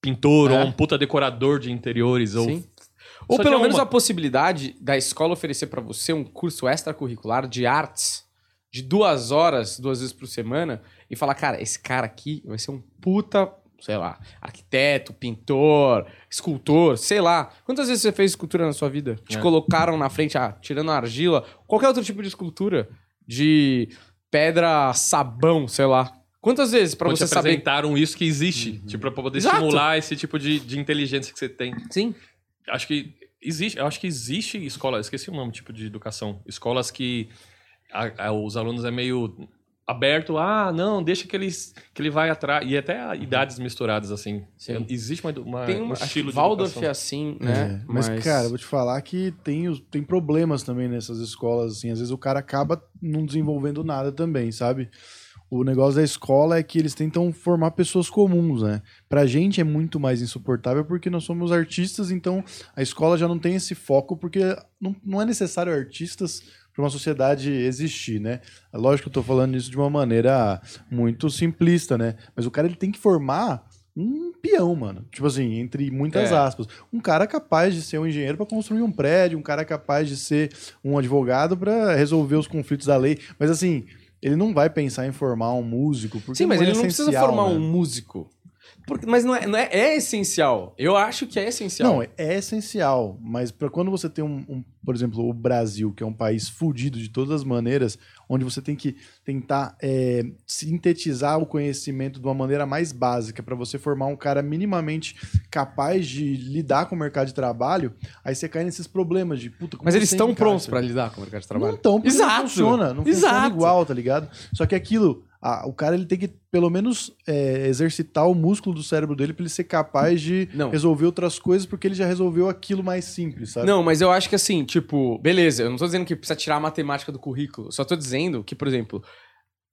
pintor É. ou um puta decorador de interiores ou Sim. Ou Só pelo menos uma. a possibilidade da escola oferecer pra você um curso extracurricular de artes de duas horas, duas vezes por semana, e falar, cara, esse cara aqui vai ser um puta, sei lá, arquiteto, pintor, escultor, sei lá. Quantas vezes você fez escultura na sua vida? Te É. colocaram na frente, ah, tirando a argila, qualquer outro tipo de escultura, de pedra, sabão, sei lá. Quantas vezes pra Quando você saber? apresentaram isso que existe. Tipo, pra poder Exato. estimular esse tipo de, de inteligência que você tem. Sim. Acho que existe, eu acho que existe escola, esqueci o nome tipo de educação. Escolas que a- a- os alunos é meio aberto, ah, não, deixa que eles que ele vai atrás e até a idades misturadas assim. Sim. Existe uma, uma Tem um que estilo de Waldorf é assim, né? É, mas, cara, eu vou te falar que tem, tem problemas também nessas escolas, assim. Às vezes o cara acaba não desenvolvendo nada também, sabe? O negócio da escola é que eles tentam formar pessoas comuns, né? Pra gente é muito mais insuportável porque nós somos artistas, então a escola já não tem esse foco, porque não, não é necessário artistas para uma sociedade existir, né? Lógico que eu tô falando isso de uma maneira muito simplista, né? Mas o cara ele tem que formar um peão, mano. Tipo assim, entre muitas É. aspas. Um cara capaz de ser um engenheiro para construir um prédio, um cara capaz de ser um advogado para resolver os conflitos da lei. Mas assim, ele não vai pensar em formar um músico, porque Sim, mas é ele não precisa formar né? um músico. Porque, mas não é, não é, é essencial. Eu acho que é essencial. Não, é, é essencial, mas para quando você tem um, um, por exemplo, o Brasil, que é um país fudido de todas as maneiras, onde você tem que tentar é, sintetizar o conhecimento de uma maneira mais básica para você formar um cara minimamente capaz de lidar com o mercado de trabalho, aí você cai nesses problemas de puta. como mas eles estão prontos pra lidar com o mercado de trabalho. Não estão, porque Exato. não funciona. Não funciona Exato. igual, tá ligado? Só que aquilo, a- o cara ele tem que, pelo menos, é, exercitar o músculo do cérebro dele pra ele ser capaz de Não. resolver outras coisas, porque ele já resolveu aquilo mais simples, sabe? Não, mas eu acho que assim, tipo, beleza, eu não tô dizendo que precisa tirar a matemática do currículo, só tô dizendo que, por exemplo,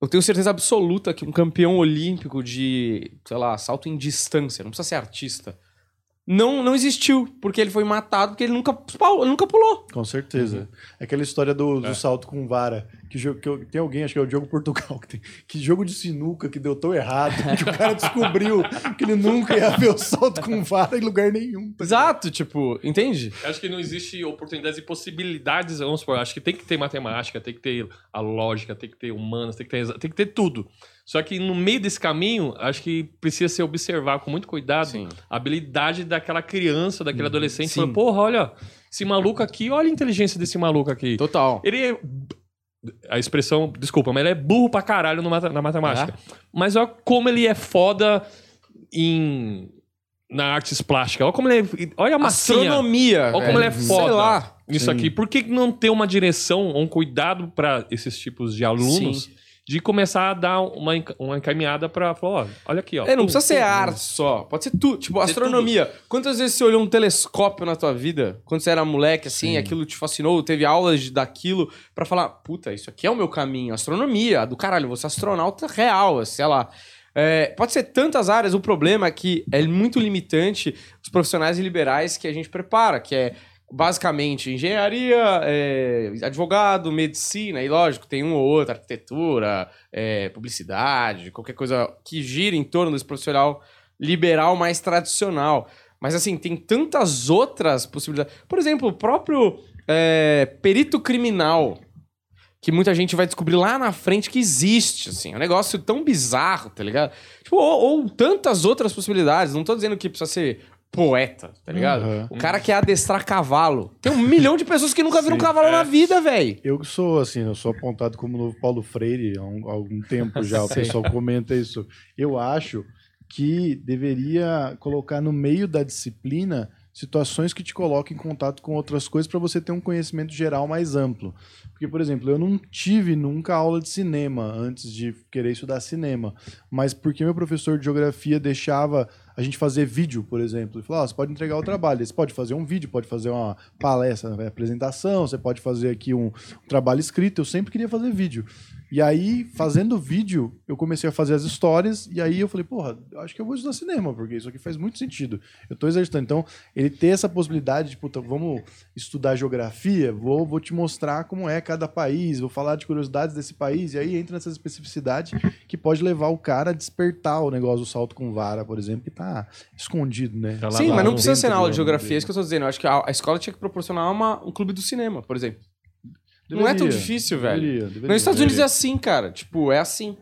eu tenho certeza absoluta que um campeão olímpico de, sei lá, salto em distância, não precisa ser artista, não, não existiu, porque ele foi matado porque ele nunca, nunca pulou. Com certeza. É aquela história do, do É. salto com vara. Que, jogo, que eu- tem alguém, acho que é o Diogo Portugal, que, tem, que jogo de sinuca que deu tão errado, que o cara descobriu que ele nunca ia ver o salto com vara em lugar nenhum. tá? Exato, tipo, entende? Eu Acho que não existe oportunidades e possibilidades, vamos supor, acho que tem que ter matemática, tem que ter a lógica, tem que ter humanas, tem que ter, tem que ter tudo. Só que no meio desse caminho, acho que precisa ser observar com muito cuidado Sim. a habilidade daquela criança, daquele adolescente. sim. Fala, Porra, olha, esse maluco aqui, olha a inteligência desse maluco aqui. Total. Ele é. A expressão, desculpa, mas ele é burro pra caralho no mata- na matemática. Mas olha como ele é foda em. Na artes plásticas. Olha como ele é. Olha a massinha. Astronomia. Olha como ele é foda. Sei lá. Isso Sim. aqui. Por que não ter uma direção, um cuidado pra esses tipos de alunos Sim. De começar a dar uma, uma encaminhada pra falar, ó, olha aqui, ó. É, não precisa ser arte só. Pode ser tudo. Tipo, astronomia. Quantas vezes você olhou um telescópio na tua vida? Quando você era moleque, assim, Sim. aquilo te fascinou, teve aulas de- daquilo pra falar, puta, isso aqui é o meu caminho. Astronomia, do caralho, você astronauta real, sei lá. É, pode ser tantas áreas, o problema é que é muito limitante os profissionais liberais que a gente prepara, que é basicamente engenharia, é, advogado, medicina, e lógico, tem um ou outro, arquitetura, é, publicidade, qualquer coisa que gira em torno desse profissional liberal mais tradicional. Mas assim, tem tantas outras possibilidades. Por exemplo, o próprio é, perito criminal, que muita gente vai descobrir lá na frente que existe, assim. É um negócio tão bizarro, tá ligado? Tipo, ou, ou tantas outras possibilidades. Não tô dizendo que precisa ser poeta, tá ligado? Uhum. O cara quer adestrar cavalo. Tem um milhão de pessoas que nunca viram um cavalo na vida, velho. Eu sou assim, eu sou apontado como novo Paulo Freire há, um- há algum tempo já, o pessoal comenta isso. Eu acho que deveria colocar no meio da disciplina situações que te coloquem em contato com outras coisas para você ter um conhecimento geral mais amplo. Porque, por exemplo, eu não tive nunca aula de cinema antes de querer estudar cinema, mas porque meu professor de geografia deixava a gente fazer vídeo, por exemplo, e falou, "Ah, você pode entregar o trabalho, você pode fazer um vídeo, pode fazer uma palestra, uma apresentação, você pode fazer aqui um trabalho escrito, eu sempre queria fazer vídeo. E aí, fazendo vídeo, eu comecei a fazer as histórias, e aí eu falei, porra, eu acho que eu vou estudar cinema, porque isso aqui faz muito sentido. Eu tô exercitando. Então, ele ter essa possibilidade de, puta, vamos estudar geografia, vou, vou te mostrar como é cada país, vou falar de curiosidades desse país, e aí entra nessa especificidade que pode levar o cara a despertar o negócio do salto com vara, por exemplo, que tá escondido, né? Tá lá Sim, lá mas não precisa ser na aula de geografia, é isso que eu tô dizendo. Eu acho que a, a escola tinha que proporcionar uma- um clube do cinema, por exemplo. Não é tão Deveria, difícil, velho. deveria, deveria. Nos Estados Unidos é assim, cara. Tipo, é assim.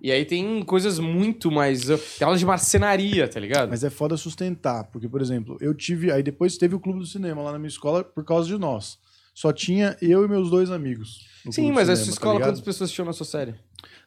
E aí tem coisas muito mais. Tem aula de marcenaria, tá ligado? Mas é foda sustentar, porque, por exemplo, eu tive. Aí depois teve o clube do cinema lá na minha escola por causa de nós. Só tinha eu e meus dois amigos. Sim, mas a cinema, sua tá escola, ligado? quantas pessoas tinham na sua série?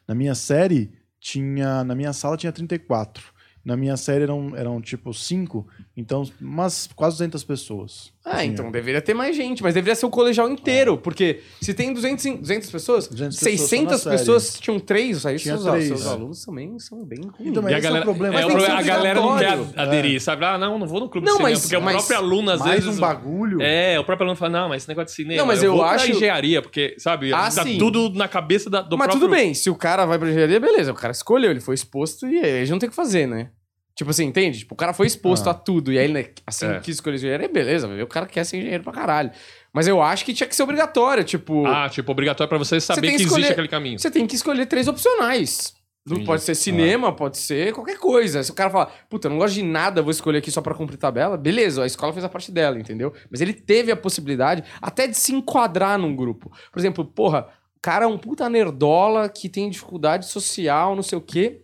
Na minha série, tinha. Na minha sala tinha 34. Na minha série eram, eram tipo 5, então umas quase 200 pessoas. Ah, Assim, então é. deveria ter mais gente, mas deveria ser o colegial inteiro, porque se tem 200, e- 200 pessoas, 200 pessoas 600 só na pessoas tinham três, aí Tinha seus, três, seus é. alunos também são bem ruins. Então, mas E a esse é o galera, problema. é, Mas tem que ser a galera não quer aderir, sabe? Ah, não, não vou no clube Não, de cinema, mas- porque mas- o próprio aluno, às Mais vezes... um bagulho. É, o próprio aluno fala, não, mas esse negócio de cinema, Não, mas eu vou pra acho- engenharia, porque, sabe, Ah, tá sim. tudo na cabeça da, do mas próprio... tudo bem, se o cara vai pra engenharia, beleza, o cara escolheu, ele foi exposto e ele não tem o que fazer, né? Tipo assim, entende? Tipo, o cara foi exposto Ah. a tudo e aí ele né, assim É. quis escolher engenharia, beleza, o cara quer ser engenheiro pra caralho. Mas eu acho que tinha que ser obrigatório, tipo, Ah, tipo, obrigatório pra você saber tem que que escolher- existe aquele caminho. você tem que escolher três opcionais. Entendi. Pode ser cinema, pode ser qualquer coisa. Se o cara falar, puta, eu não gosto de nada, vou escolher aqui só pra cumprir tabela, beleza, a escola fez a parte dela, entendeu? Mas ele teve a possibilidade até de se enquadrar num grupo. Por exemplo, porra, o cara é um puta nerdola que tem dificuldade social, não sei o quê,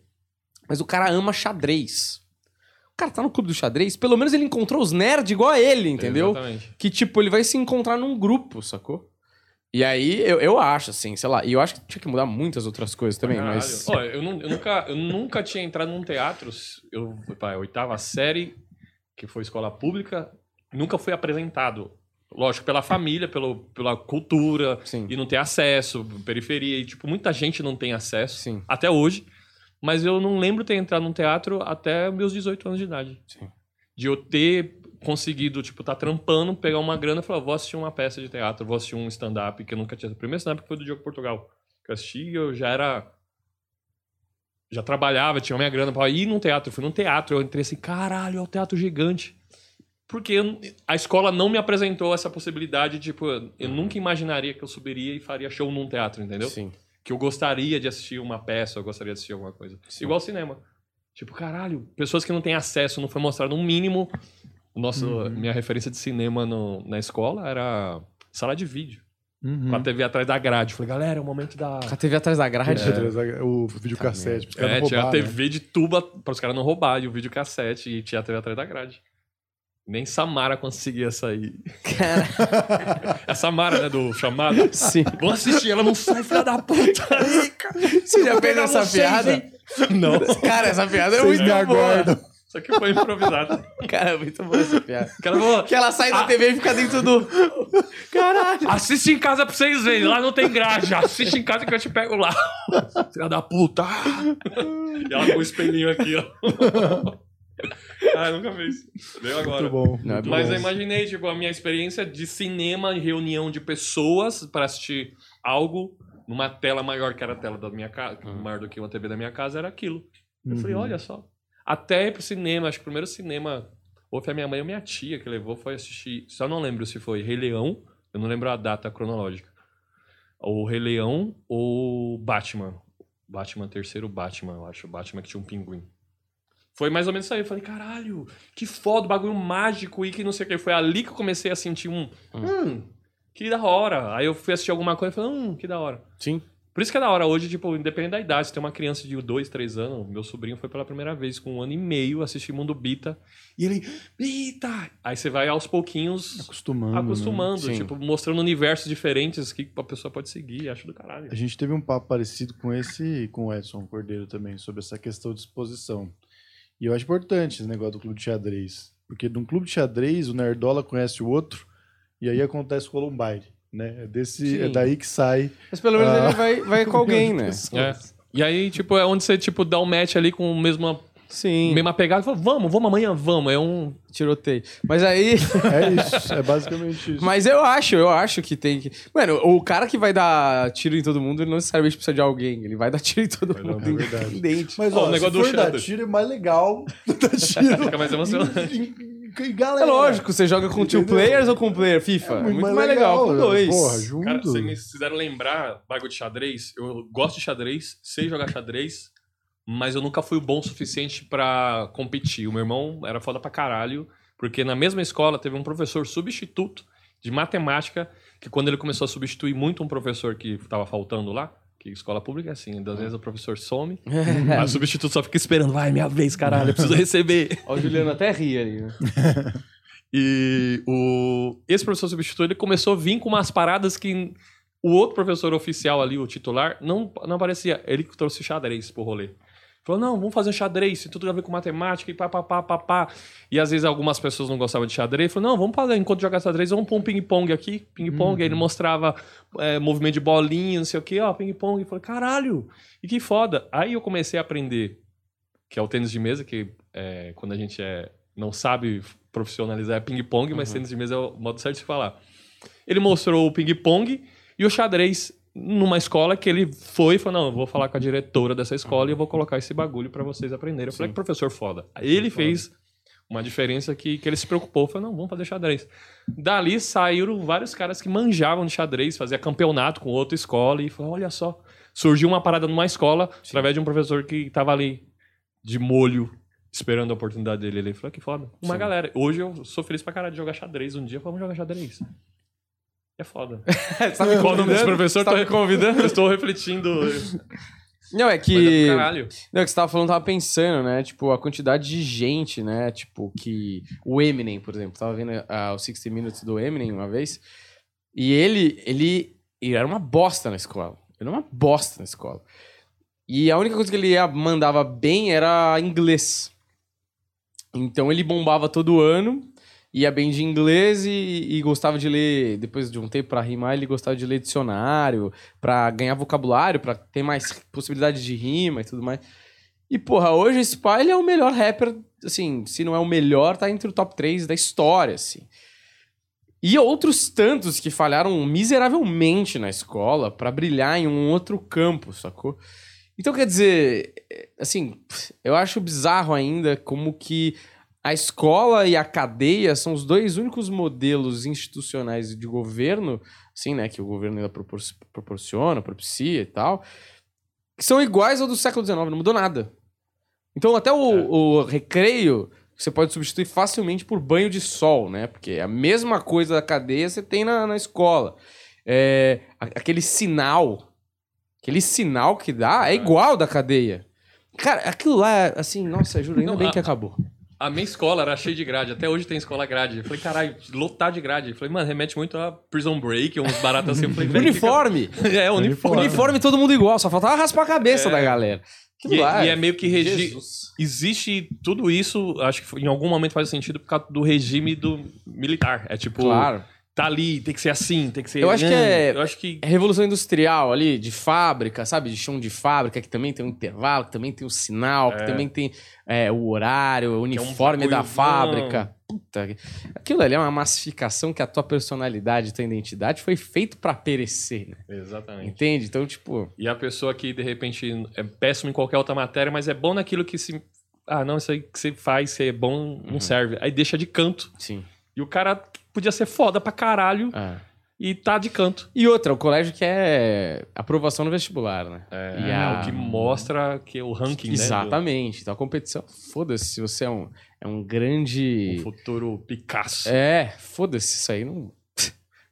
mas o cara ama xadrez. Cara tá no clube do xadrez, pelo menos ele encontrou os nerds igual a ele, entendeu? Exatamente. que, tipo, ele vai se encontrar num grupo, sacou? E aí, eu, eu acho, assim, sei lá, e eu acho que tinha que mudar muitas outras coisas também, Caralho. mas... Ó, eu, eu nunca, eu nunca tinha entrado num teatro, eu, pá, oitava série, que foi escola pública, nunca fui apresentado Lógico, pela família, pelo, pela cultura, Sim. e não ter acesso, periferia, e tipo, muita gente não tem acesso, Sim. até hoje. Mas eu não lembro ter entrado num teatro até meus 18 anos de idade. Sim. De eu ter conseguido, tipo, tá trampando, pegar uma grana e falar, vou assistir uma peça de teatro, vou assistir um stand-up, que eu nunca tinha. O primeiro stand-up foi do Diogo Portugal. Que eu assisti eu já era. Já trabalhava, tinha minha grana pra ir num teatro. Eu fui num teatro, eu entrei assim, caralho, é o teatro gigante. Porque eu- a escola não me apresentou essa possibilidade, tipo, eu nunca imaginaria que eu subiria e faria show num teatro, entendeu? Sim. Que eu gostaria de assistir uma peça, eu gostaria de assistir alguma coisa. Igual cinema. Tipo, caralho, pessoas que não têm acesso, não foi mostrado um mínimo. O nosso, Minha referência de cinema no- na escola era sala de vídeo. Uhum. Com a TV atrás da grade. Falei, galera, é o momento da. Com a TV atrás da grade. É. O videocassete. os caras É, não tinha a roubaram, né? TV de tuba para os caras não roubarem, o videocassete e tinha a TV atrás da grade. Nem Samara conseguia sair. É a Samara, né, do chamado. Sim. Vamos assistir, ela não sai, filha da puta. Você já fez pegar essa vocês, piada? hein? Não. Cara, essa piada é muito aguardam. Isso aqui foi improvisado. Cara, é muito boa essa piada. O cara falou, Que ela sai da Ah. TV e fica dentro do. Caralho. Assiste em casa pra vocês verem. Lá não tem grade. Assiste em casa que eu te pego lá. Filha da puta. E ela com o espelhinho aqui, ó. Ah, nunca fiz. Deu agora. Muito bom. Não, é muito Mas bom. eu imaginei, tipo, a minha experiência de cinema e reunião de pessoas para assistir algo numa tela maior que era a tela da minha casa, maior do que uma TV da minha casa, era aquilo. Eu falei, Uhum. olha só. Até ir pro cinema, acho que o primeiro cinema, ou foi a minha mãe ou minha tia que levou, foi assistir. Só não lembro se foi Rei Leão, eu não lembro a data cronológica. Ou Rei Leão ou Batman. Batman, terceiro Batman, eu acho. Batman que tinha um pinguim. Foi mais ou menos isso aí. Eu falei, caralho, que foda, bagulho mágico e que não sei o que. Foi ali que eu comecei a sentir um. Hum, que da hora. Aí eu fui assistir alguma coisa e falei, hum, que da hora. Sim. Por isso que é da hora hoje, tipo, independente da idade, se tem uma criança de 2, 3 anos, meu sobrinho foi pela primeira vez com um ano e meio assistir Mundo Bita, e ele, Bita! Aí você vai aos pouquinhos Acostumando. né? acostumando, Sim. tipo, mostrando universos diferentes que a pessoa pode seguir, acho do caralho. A gente teve um papo parecido com esse, com o Edson Cordeiro também, sobre essa questão de exposição. E eu acho importante esse negócio do clube de xadrez. Porque num clube de xadrez, o Nerdola conhece o outro, e aí acontece o Columbine. Né? É, desse, Sim. é daí que sai. Mas pelo menos Ah. ele vai, vai com alguém, né? É. E aí, tipo, é onde você, tipo, dá um match ali com a mesma, Sim. mesma pegada e fala, vamos, vamos amanhã, vamos. É um... Tiroteio. Mas aí. É isso, é basicamente isso. Mas eu acho, eu acho que tem que. Mano, o cara que vai dar tiro em todo mundo, ele não necessariamente precisa de alguém. Ele vai dar tiro em todo Vai mundo, dar, é verdade. independente. Mas, Ó, ó, o se negócio do for dar xadrez. tiro, é mais legal dar tiro. Fica mais emocionante. em- em- em É galera. lógico, você joga com two Entendeu? players ou com um player FIFA? É muito, mais, legal, legal com dois. Porra, junto. Cara, vocês me fizeram lembrar bagulho de xadrez. Eu gosto de xadrez, sei jogar xadrez, mas eu nunca fui bom o suficiente pra competir. O meu irmão era foda pra caralho, porque na mesma escola teve um professor substituto de matemática, que quando ele começou a substituir muito um professor que tava faltando lá, que escola pública é assim, das vezes o professor some, aí o substituto só fica esperando, vai, minha vez, caralho, eu preciso receber. Ó, o Juliano até ri ali, né? E o... esse professor substituto, ele começou a vir com umas paradas que o outro professor oficial ali, o titular, não, não aparecia. Ele trouxe xadrez pro rolê. Falou, não, vamos fazer xadrez, tem tudo a ver com matemática e pá, pá, pá, pá, pá. E às vezes algumas pessoas não gostavam de xadrez. Falou, não, vamos fazer, enquanto jogar xadrez, vamos pôr um ping-pong aqui, ping-pong. Aí ele mostrava é, movimento de bolinha, não sei o quê, ó, ping-pong. E falei, caralho, e que foda. Aí eu comecei a aprender, que é o tênis de mesa, que é, quando a gente é, não sabe profissionalizar é ping-pong, mas tênis de mesa é o modo certo de se falar. Ele mostrou o ping-pong e o xadrez numa escola que ele foi e falou: Não, eu vou falar com a diretora dessa escola e eu vou colocar esse bagulho pra vocês aprenderem. Eu falei: Que professor foda. Aí ele fez uma diferença que, que ele se preocupou. Falou: Não, vamos fazer xadrez. Dali saíram vários caras que manjavam de xadrez, fazia campeonato com outra escola e falou: Olha só. Surgiu uma parada numa escola através de um professor que tava ali de molho. Esperando a oportunidade dele, ele falou que foda. Uma Sim. galera. Hoje eu sou feliz pra caralho de jogar xadrez. Um dia vamos jogar xadrez. É foda. Você tá me Qual o nome desse professor? Tá me Tô- convidando? Eu estou refletindo. Não, é é que. caralho. Não, é que você tava falando, tava pensando, né? Tipo, a quantidade de gente, né? Tipo, que. O Eminem, por exemplo. Tava vendo ah, o 60 Minutes do Eminem uma vez. E ele, ele. Ele era uma bosta na escola. Ele era uma bosta na escola. E a única coisa que ele ia- mandava bem era inglês. Então ele bombava todo ano. Ia bem de inglês e, e gostava de ler, depois de um tempo pra rimar, ele gostava de ler dicionário, pra ganhar vocabulário, pra ter mais possibilidade de rima e tudo mais. E, porra, hoje esse pai ele é o melhor rapper, assim, se não é o melhor, tá entre o top 3 da história, assim. E outros tantos que falharam miseravelmente na escola pra brilhar em um outro campo, sacou? Então, quer dizer, assim, eu acho bizarro ainda como que a escola e a cadeia são os dois únicos modelos institucionais de governo, assim, né, que o governo ainda propor proporciona, propicia e tal, que são iguais ao do século XIX, não mudou nada. Então, até o, É. o recreio você pode substituir facilmente por banho de sol, né? Porque a mesma coisa da cadeia você tem na, na escola. É, aquele sinal, aquele sinal que dá é igual da cadeia. Cara, aquilo lá, assim, nossa, juro, ainda Não, bem a- que acabou. A minha escola era cheia de grade. Até hoje tem escola grade. Eu falei, caralho, lotar de grade. Eu falei, mano, remete muito a Prison Break, uns baratos assim. Eu falei, velho, Uniforme! fica- É, uniforme. Uniforme todo mundo igual, só faltava raspar a cabeça É. da galera. E, lá, e é meio que regi... Jesus. Existe tudo isso, acho que em algum momento faz sentido por causa do regime do militar. É tipo, Claro. Tá ali, tem que ser assim, tem que ser. Eu acho que é- Eu acho que. É Revolução Industrial ali, de fábrica, sabe? De chão de fábrica, que também tem um intervalo, que também tem o sinal, que É. também tem é, o horário, o é um uniforme da fábrica. Puta, que- aquilo ali é uma massificação que a tua personalidade, a tua identidade foi feito pra perecer, né? Exatamente. Entende? Então, tipo, E a pessoa que, de repente, é péssimo em qualquer outra matéria, mas é bom naquilo que se. Ah, não, isso aí que você faz, você é bom, não Uhum. serve. Aí deixa de canto. sim. E o cara podia ser foda pra caralho É. e tá de canto. E outra, o colégio que é aprovação no vestibular, né? É, E a- o que mostra que o ranking, né? Exatamente. Então a competição, foda-se se você é um, é um grande. O futuro Picasso. É, foda-se, isso aí não.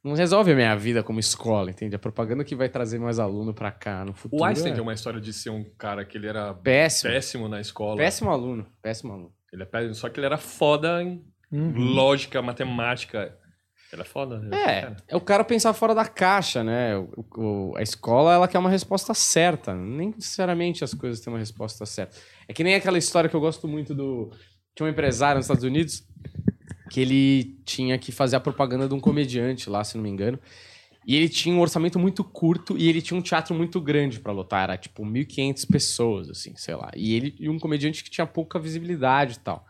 Não resolve a minha vida como escola, entende? A propaganda que vai trazer mais aluno pra cá no futuro. O Einstein é tem uma história de ser um cara que ele era péssimo. péssimo na escola. Péssimo aluno. Péssimo aluno. Ele é péssimo, só que ele era foda em Uhum. lógica, matemática. Ele é foda. É, cara. é o cara pensar fora da caixa, né? O- o- a escola, ela quer uma resposta certa. Nem necessariamente as coisas têm uma resposta certa. É que nem aquela história que eu gosto muito do... Tinha um empresário nos Estados Unidos que ele tinha que fazer a propaganda de um comediante lá, se não me engano. E ele tinha um orçamento muito curto e ele tinha um teatro muito grande pra lotar. Era tipo 1.500 pessoas, assim, sei lá. E ele e um comediante que tinha pouca visibilidade e tal.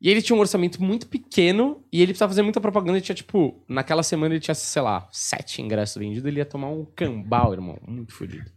E ele tinha um orçamento muito pequeno e ele precisava fazer muita propaganda. Ele tinha, tipo, naquela semana ele tinha, sei lá, sete ingressos vendidos. Ele ia tomar um cambal, irmão. Muito fodido.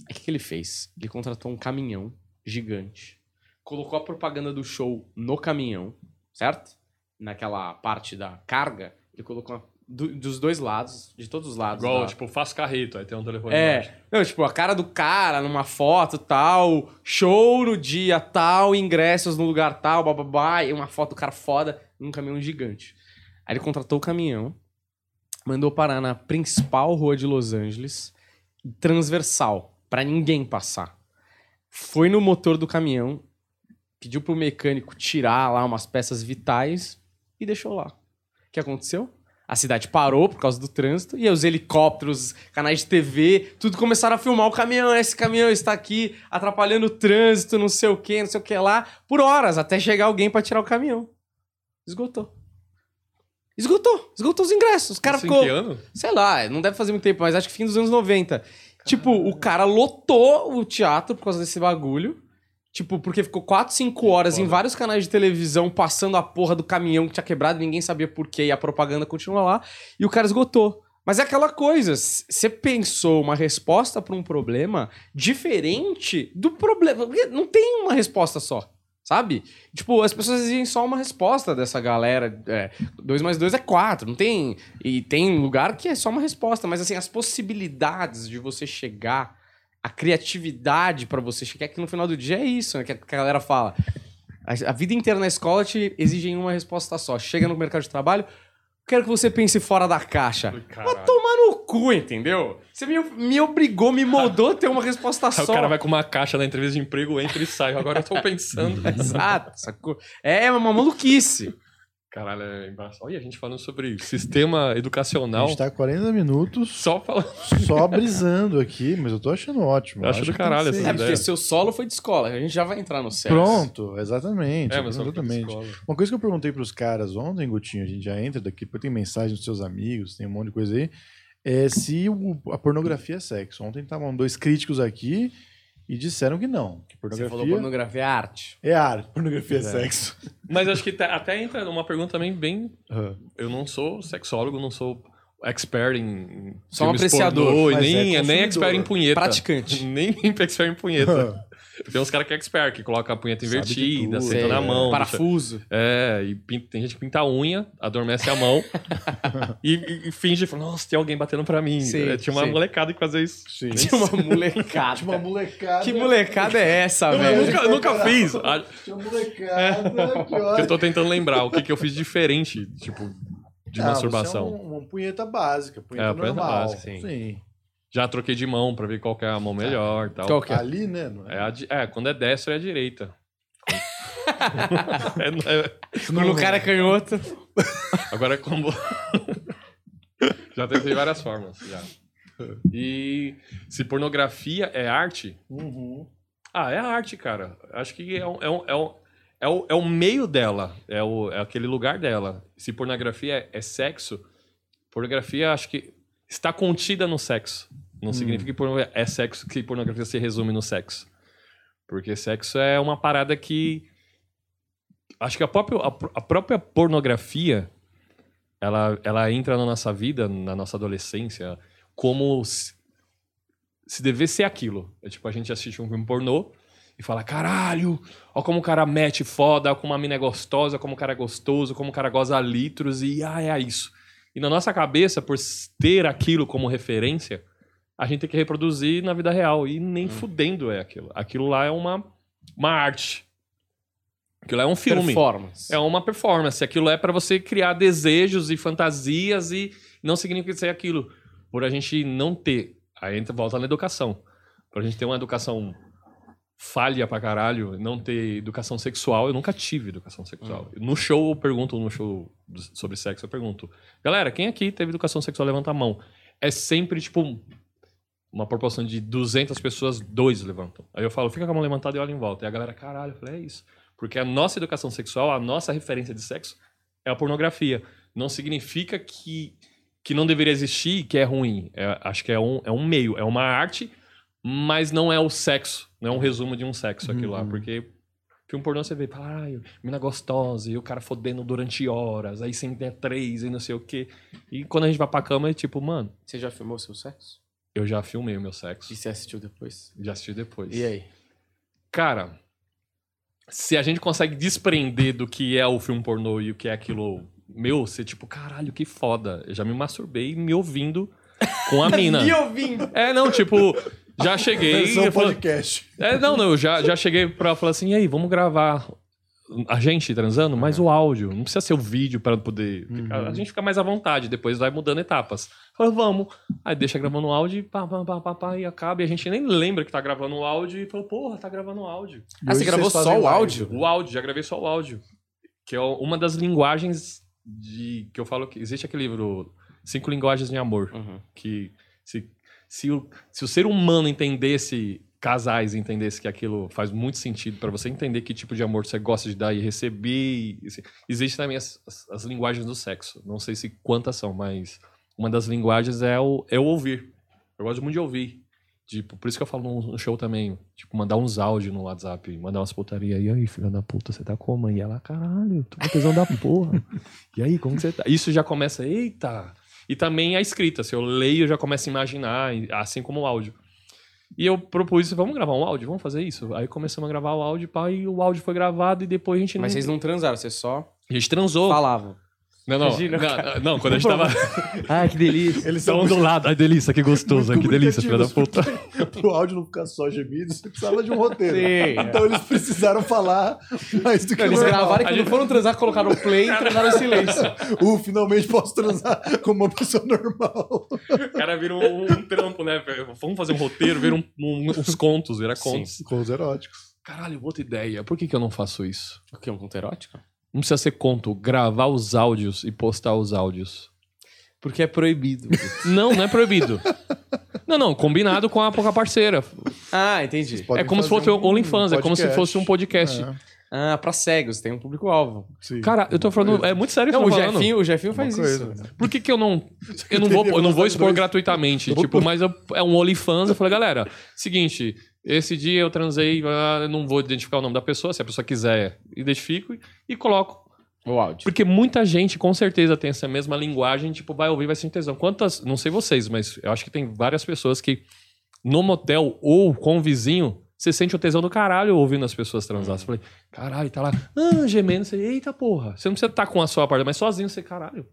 Aí o que, que ele fez? Ele contratou um caminhão gigante. Colocou a propaganda do show no caminhão, certo? Naquela parte da carga. Ele colocou uma- do- dos dois lados, de todos os lados. Igual, da- tipo, faz carreto, aí tem um telefone é, embaixo. não, tipo, a cara do cara numa foto tal, show no dia tal, ingressos no lugar tal, bababá, e uma foto do cara foda num caminhão gigante. Aí ele contratou o caminhão, mandou parar na principal rua de Los Angeles, transversal, pra ninguém passar. Foi no motor do caminhão, pediu pro mecânico tirar lá umas peças vitais e deixou lá. O que aconteceu? A cidade parou por causa do trânsito e aí os helicópteros, canais de TV, tudo começaram a filmar o caminhão. Esse caminhão está aqui atrapalhando o trânsito, não sei o que, não sei o que lá, por horas, até chegar alguém pra tirar o caminhão. Esgotou. Esgotou. Esgotou os ingressos. O cara Isso em ficou. que ano? Sei lá, não deve fazer muito tempo, mas acho que fim dos anos 90. Tipo, o cara lotou o teatro por causa desse bagulho. Tipo, porque ficou 4, 5 horas em vários canais de televisão passando a porra do caminhão que tinha quebrado, ninguém sabia por quê, e a propaganda continua lá, e o cara esgotou. Mas é aquela coisa, você pensou uma resposta pra um problema diferente do problema. Porque não tem uma resposta só, sabe? Tipo, as pessoas exigem só uma resposta dessa galera. 2 mais 2 é 4, não tem. E tem lugar que é só uma resposta, mas assim, as possibilidades de você chegar, a criatividade pra você chegar, que no final do dia é isso, né? Que a galera fala. A, vida inteira na escola te exigem uma resposta só. Chega no mercado de trabalho, quero que você pense fora da caixa. Vai tomar no cu, entendeu? Você me, me obrigou, me moldou a ter uma resposta só. o cara vai com uma caixa na entrevista de emprego, entra e sai. Agora eu tô pensando. Exato, sacou? É uma maluquice. Caralho, é embaçado. Olha, a gente falando sobre sistema A educacional. gente tá 40 minutos Só falando. só brisando aqui, mas eu tô achando ótimo. Eu acho do que tem caralho essa É isso. porque ideia. seu solo foi de escola. A gente já vai entrar no sexo. Pronto, exatamente. É, mas exatamente. escola. Uma coisa que eu perguntei pros caras ontem, Gutinho, a gente já entra daqui, porque tem mensagem dos seus amigos, tem um monte de coisa aí, é se o- a pornografia é sexo. Ontem estavam dois críticos aqui e disseram que não, que Você pornografia falou pornografia é arte. é arte, pornografia é, sexo. Mas acho que tá- até entra numa pergunta também bem. Ah, Eu não sou sexólogo, não sou expert em. Só um apreciador, pornô, mas nem, é nem expert em punheta. Praticante. Nem expert em punheta. Tem uns caras que é expert, que coloca a punheta Sabe invertida, tudo. senta na Sei, mão. Parafuso. É, e pinta- tem gente que pinta a unha, adormece a mão e, e- e finge, fala, nossa, tem alguém batendo pra mim. Sim, É, tinha uma sim. molecada que fazia isso. Sim. Tinha uma molecada. Tinha uma molecada. Que molecada é essa, Eu velho? nunca, nunca fiz. Tinha uma molecada, que eu tô tentando lembrar o que, que eu fiz diferente, tipo, de Ah, masturbação. você é um- uma punheta básica, punheta É, a punheta normal. básica, sim. sim. Já troquei de mão pra ver qual que é a mão melhor e tal. Qual que é? Ali, né? não É, a é, quando é destra é a direita. É, não é- Quando o cara é canhoto. Agora é como. já tentei várias formas. Já. E se pornografia é arte, Uhum. ah, é arte, cara. Acho que é, um, é, um, é, um, é, o, é o meio dela, é, o, é aquele lugar dela. Se pornografia é, é sexo, pornografia acho que está contida no sexo. Não significa que porno- é sexo que pornografia se resume no sexo. Porque sexo é uma parada que. Acho que a própria, a, pr- a própria pornografia ela, ela entra na nossa vida, na nossa adolescência, como se, se dever ser aquilo. É tipo, a gente assiste um filme pornô e fala: caralho, ó como o cara mete foda, ó como a mina é gostosa, como o cara é gostoso, como o cara goza litros, e ah, é isso. E na nossa cabeça, por ter aquilo como referência, a gente tem que reproduzir na vida real. E nem fudendo é aquilo. Aquilo lá é uma, uma arte. Aquilo lá é um filme. Performance. É uma performance. Aquilo é pra você criar desejos e fantasias e não significa ser aquilo. Por a gente não ter. Aí entra, volta na educação. Por a gente ter uma educação falha pra caralho, não ter educação sexual. Eu nunca tive educação sexual. No show, eu pergunto, no show sobre sexo, eu pergunto. Galera, quem aqui teve educação sexual? Levanta a mão. É sempre, tipo, uma proporção de 200 pessoas, dois levantam. Aí eu falo, fica com a mão levantada e olha em volta. E a galera, caralho, eu falei, é isso. Porque a nossa educação sexual, a nossa referência de sexo é a pornografia. Não significa que, que não deveria existir, que é ruim. É- acho que é um, é um meio, é uma arte, mas não é o sexo. Não é um resumo de um sexo aquilo lá. Porque filme pornô você vê, ai, mina gostosa, e o cara fodendo durante horas, aí sem ter três e não sei o quê. E quando a gente vai pra cama, é tipo, mano, Você já filmou seu sexo? Eu já filmei o meu sexo. E você assistiu depois? Já assisti depois. E aí? Cara, se a gente consegue desprender do que é o filme pornô e o que é aquilo meu, ser tipo, caralho, que foda. Eu já me masturbei me ouvindo com a mina. Me ouvindo. É, não, tipo, já cheguei. Versão podcast. é, não, não, eu já, já cheguei pra falar assim, e aí, vamos gravar a gente transando, mas o áudio, não precisa ser o vídeo pra poder. ficar- A gente fica mais à vontade, depois vai mudando etapas. Falei, vamos. Aí deixa gravando o áudio, e pá, pá, pá, pá, pá, e acaba, e a gente nem lembra que tá gravando o áudio, e falou, porra, tá gravando o áudio. E Ah, você gravou só o áudio? O áudio, já gravei só o áudio. Que é uma das linguagens de. que eu falo que. Existe aquele livro Cinco Linguagens de Amor. Uhum. Que se, se, o, se o ser humano entendesse, casais entendesse que aquilo faz muito sentido pra você entender que tipo de amor você gosta de dar e receber. existe também as, as, as linguagens do sexo. Não sei se quantas são, mas uma das linguagens é o, é o ouvir. Eu gosto muito de ouvir. Tipo, por isso que eu falo no, show também. Tipo, mandar uns áudios no WhatsApp, mandar umas putaria. E aí, filha da puta, você tá como? E ela, caralho, tô com tesão da porra. E aí, como que você tá? Isso já começa, eita. E também a escrita. Se eu leio, eu já começo a imaginar, assim como o áudio. E eu propus, vamos gravar um áudio? Vamos fazer isso? Aí começamos a gravar o áudio, pá, e o áudio foi gravado e depois a gente Mas não... vocês não transaram, vocês só A gente transou. falavam. Não, não, Imagina, não, não, quando a gente tava... Ai, que delícia. Eles são do lado. Ai, delícia, que gostoso. Ai, que delícia, filha da puta. Pro áudio não ficar só gemido, você precisava de um roteiro. Sim. Então eles precisaram falar mais do que eles normal. gravaram e quando gente- foram transar, colocaram o play e transaram em silêncio. Uh, finalmente posso transar como uma pessoa normal. O cara vira um, um trampo, né? Vamos fazer um roteiro, vira um- um- uns contos, vira contos. Com os eróticos. Caralho, outra ideia. Por que, que eu não faço isso? O que? Um conto erótico? Não precisa ser conto, gravar os áudios e postar os áudios? Porque é proibido. Não, não é proibido. não, não, combinado com a, com a parceira. ah, entendi. Podem é como se fazer fosse um OnlyFans, é como se podcast. fosse um podcast. É, Ah, pra cegos, tem um público-alvo. Cara, eu tô falando, é muito sério Não, que o eu tô falando. Jefinho, o Jefinho faz coisa, isso. né? Por que, que eu não. Eu não vou, eu não vou expor gratuitamente. tipo, mas eu- é um OnlyFans. Eu falei, galera, seguinte, esse dia eu transei, eu não vou identificar o nome da pessoa, se a pessoa quiser, identifico e, e coloco. O áudio. Porque muita gente, com certeza, tem essa mesma linguagem, tipo, vai ouvir, vai sentir tesão. Quantas, não sei vocês, mas eu acho que tem várias pessoas que no motel ou com o vizinho, você sente o tesão do caralho ouvindo as pessoas transar. Você falei, caralho, tá lá, ah, gemendo, você, eita porra. Você não precisa estar com a sua parte, mas sozinho, você, caralho.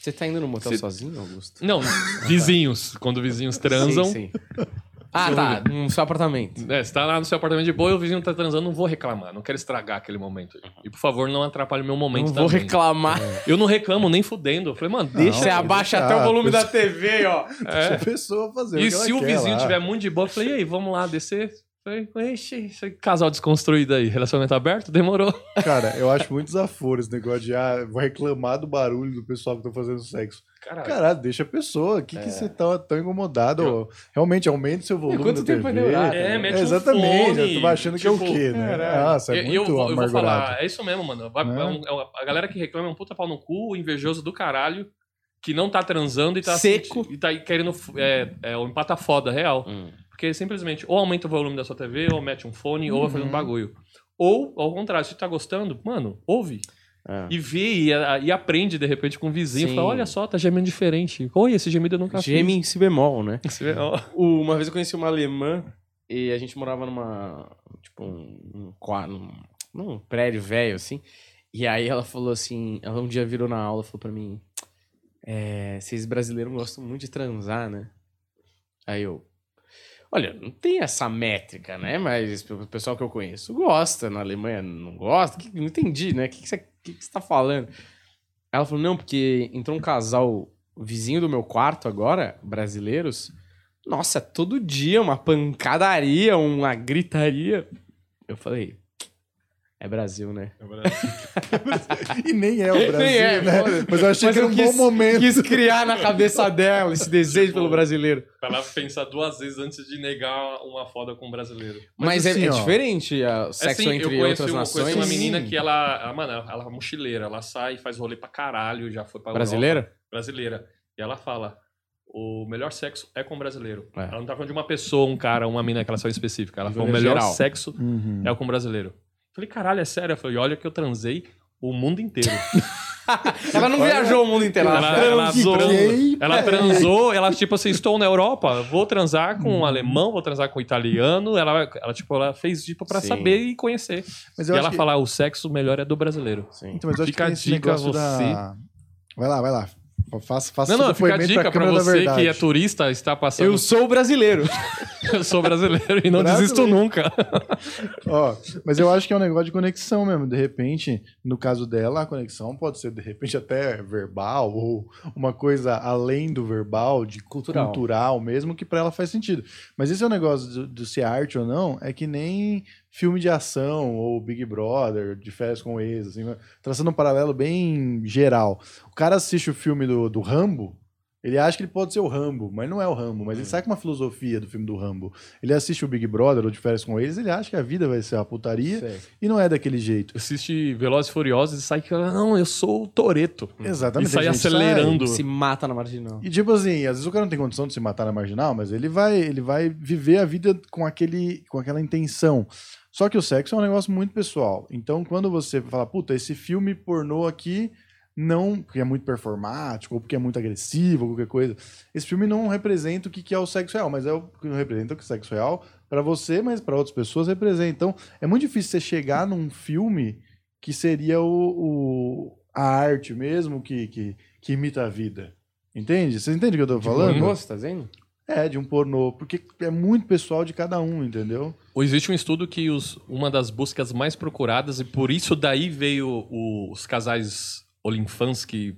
Você tá indo no motel Você- sozinho, Augusto? Não, vizinhos. Quando vizinhos transam. Sim, sim. Ah, tá. No seu apartamento. É, você tá lá no seu apartamento de boa e o vizinho tá transando, não vou reclamar, não quero estragar aquele momento. E por favor, não atrapalhe o meu momento Não vou também. reclamar. Eu não reclamo nem fudendo. Eu falei, mano, deixa. Você abaixa até o Ah, volume da TV, ó. Deixa a pessoa fazer o É. E que ela se o vizinho lá. tiver muito de boa, eu falei, e aí, vamos lá descer? Falei, ixi, esse casal desconstruído aí, relacionamento aberto? Demorou. Cara, eu acho muito desaforo esse negócio de, ah, vou reclamar do barulho do pessoal que tá fazendo sexo. Caralho. Caralho, deixa a pessoa. O que, É. que você tá tão incomodado? ó? Realmente, aumente seu volume quanto tempo TV. vai demorar? É, mete um Exatamente, fone, eu tô achando que é o tipo, quê, né? caralho. Nossa, é eu, muito eu, vou- eu vou falar, é isso mesmo, mano. Vai- Né? é um- é uma- a galera que reclama é um puta pau no cu, invejoso do caralho, que não tá transando e tá Seco. e tá querendo é, é, o empata foda real. Hum. Porque simplesmente ou aumenta o volume da sua TV, ou mete um fone, ou vai fazer um Uhum. bagulho. Ou, ao contrário, se tá gostando, mano, ouve. É. E vê e, e aprende de repente com o vizinho. Sim. Fala, olha só, tá gemendo diferente. Oi, esse gemido eu nunca Geme em si bemol, né? fiz. Ó. O- Uma vez eu conheci uma alemã e a gente morava numa. Tipo, um, um, num prédio velho, assim. E aí ela falou assim: ela um dia virou na aula e falou pra mim: é, Vocês brasileiros gostam muito de transar, né? Aí eu. Olha, não tem essa métrica, né? Mas o pessoal que eu conheço gosta. Na Alemanha não gosta. Não entendi, né? O que, que, você, que, que você tá falando? Ela falou: Não, porque entrou um casal vizinho do meu quarto agora, brasileiros. Nossa, todo dia uma pancadaria, uma gritaria. Eu falei, é Brasil, né? E nem é o Brasil, Nem é, né? foda. Mas eu achei Mas que era eu um quis- bom momento. Quis criar na cabeça dela esse desejo pelo brasileiro. Pra ela pensar duas vezes antes de negar uma foda com um brasileiro. Mas, Mas é- assim, é, ó, diferente o sexo assim, entre eu outras uma, nações. conheci uma Sim. menina que ela, ela, mano, ela é mochileira, ela sai e faz rolê pra caralho, já foi pra Brasileira? Europa. brasileira. E ela fala: o melhor sexo é com brasileiro. É. Ela não tá falando de uma pessoa, um cara, uma mina que ela só específica. Ela falou: o melhor geral. sexo Uhum. é com brasileiro. Falei, caralho, é sério? Eu falei, olha que eu transei o mundo inteiro. Ela não viajou o mundo inteiro. Ela, Ela- ela transou. Ela peraí. transou, ela, tipo assim, estou na Europa, vou transar com Uhum. um alemão, vou transar com um italiano. Ela, ela tipo, ela fez tipo pra Sim. saber e conhecer. Mas E ela acho que... fala, o sexo melhor é do brasileiro. Sim. Então, mas eu acho Fica que a dica, negócio da... Vai lá, vai lá. Faça, faça Não, não, fica a dica da você que é turista, está passando. Eu sou brasileiro. Eu sou brasileiro e não Brasileiro. desisto nunca. Ó, mas eu acho que é um negócio de conexão mesmo. De repente, no caso dela, a conexão pode ser, de repente, até verbal ou uma coisa além do verbal, de Cultural. cultural, mesmo, que pra ela faz sentido. Mas esse é o negócio do, do ser arte ou não, é que nem filme de ação ou Big Brother, de férias com ex, assim, traçando um paralelo bem geral. O cara assiste o filme do, do Rambo, ele acha que ele pode ser o Rambo, mas não é o Rambo. Mas ele sabe uma filosofia do filme do Rambo. Ele assiste o Big Brother ou de férias com eles, ele acha que a vida vai ser uma putaria Sei. e não é daquele jeito. Assiste Velozes e Furiosos e sai que, não, eu sou o Toreto. Exatamente. E sai acelerando. Se mata na marginal. E tipo assim, às vezes o cara não tem condição de se matar na marginal, mas ele vai, ele vai viver a vida com, aquele, com aquela intenção. Só que o sexo é um negócio muito pessoal. Então, quando você fala, puta, esse filme pornô aqui não, porque é muito performático, ou porque é muito agressivo, ou qualquer coisa. Esse filme não representa o que é o sexo real, mas é o que representa o que é o sexo real para você, mas para outras pessoas representa. Então, é muito difícil você chegar num filme que seria o, o- a arte mesmo que, que, que imita a vida. Entende? Você entende o que eu tô falando? Pornô, você tá dizendo? É, de um pornô. Porque é muito pessoal de cada um, entendeu? Existe um estudo que os- uma das buscas mais procuradas, e por isso daí veio o- os casais Olinfans, que,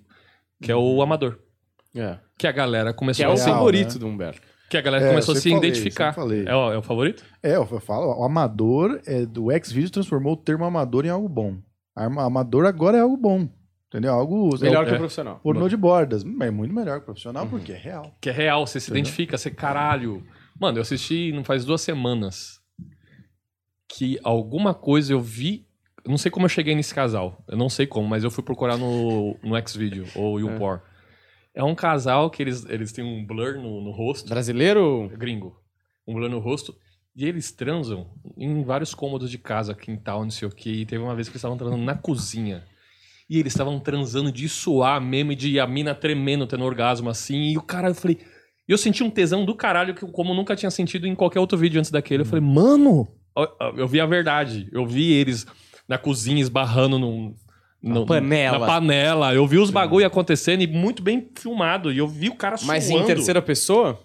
que é o amador. É. Que a galera Que começou é a o favorito né? do Humberto. que a galera É, começou a se falei, identificar. É o, é o favorito? É, eu falo, o amador é do Xvideos transformou o termo amador em algo bom. Amador agora é algo bom. Entendeu? Algo. Melhor é, que o É. profissional. Pornô de bordas. É muito melhor que o profissional, Uhum. porque é real. Que é real, você se Entendeu? identifica, você caralho. Mano, eu assisti não faz duas semanas que alguma coisa eu vi. eu Não sei como eu cheguei nesse casal. Eu não sei como, mas eu fui procurar no, no Xvideo ou YouPorn. É. um casal que eles, eles têm um blur no, no rosto. Brasileiro? Gringo. Um blur no rosto. E eles transam em vários cômodos de casa, quintal, não sei o quê. E teve uma vez que eles estavam transando na cozinha. E eles estavam transando de suar mesmo, e de a mina tremendo, tendo orgasmo assim. E o cara, eu falei. E eu senti um tesão do caralho, que como eu nunca tinha sentido em qualquer outro vídeo antes daquele. Eu falei, mano, ó, ó, eu vi a verdade. Eu vi eles na cozinha esbarrando num. no- panela. Na panela. Eu vi os bagulho acontecendo e muito bem filmado. E eu vi o cara Mas suando. em terceira pessoa?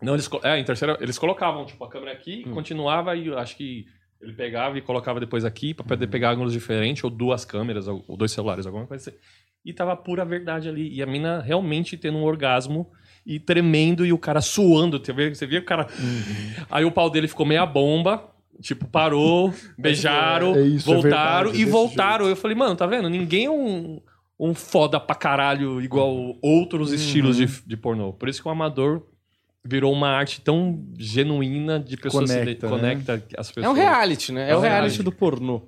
Não, eles, é, em terceira, eles colocavam, tipo, a câmera aqui, Hum. continuava e eu acho que ele pegava e colocava depois aqui pra poder pegar ângulos diferentes, ou duas câmeras, ou, dois celulares, alguma coisa assim. E tava pura verdade ali. E a mina realmente tendo um orgasmo e tremendo e o cara suando. Você vê, você vê o cara. Uhum. Aí o pau dele ficou meia bomba. Tipo, parou, beijaram, é isso, é voltaram verdade, e voltaram. Eu falei, mano, tá vendo? Ninguém é um, um foda pra caralho igual outros estilos de, de pornô. Por isso que o amador virou uma arte tão genuína de pessoas Conecta, se né? conecta as pessoas. É um reality, né? É, É o um reality reality. do pornô.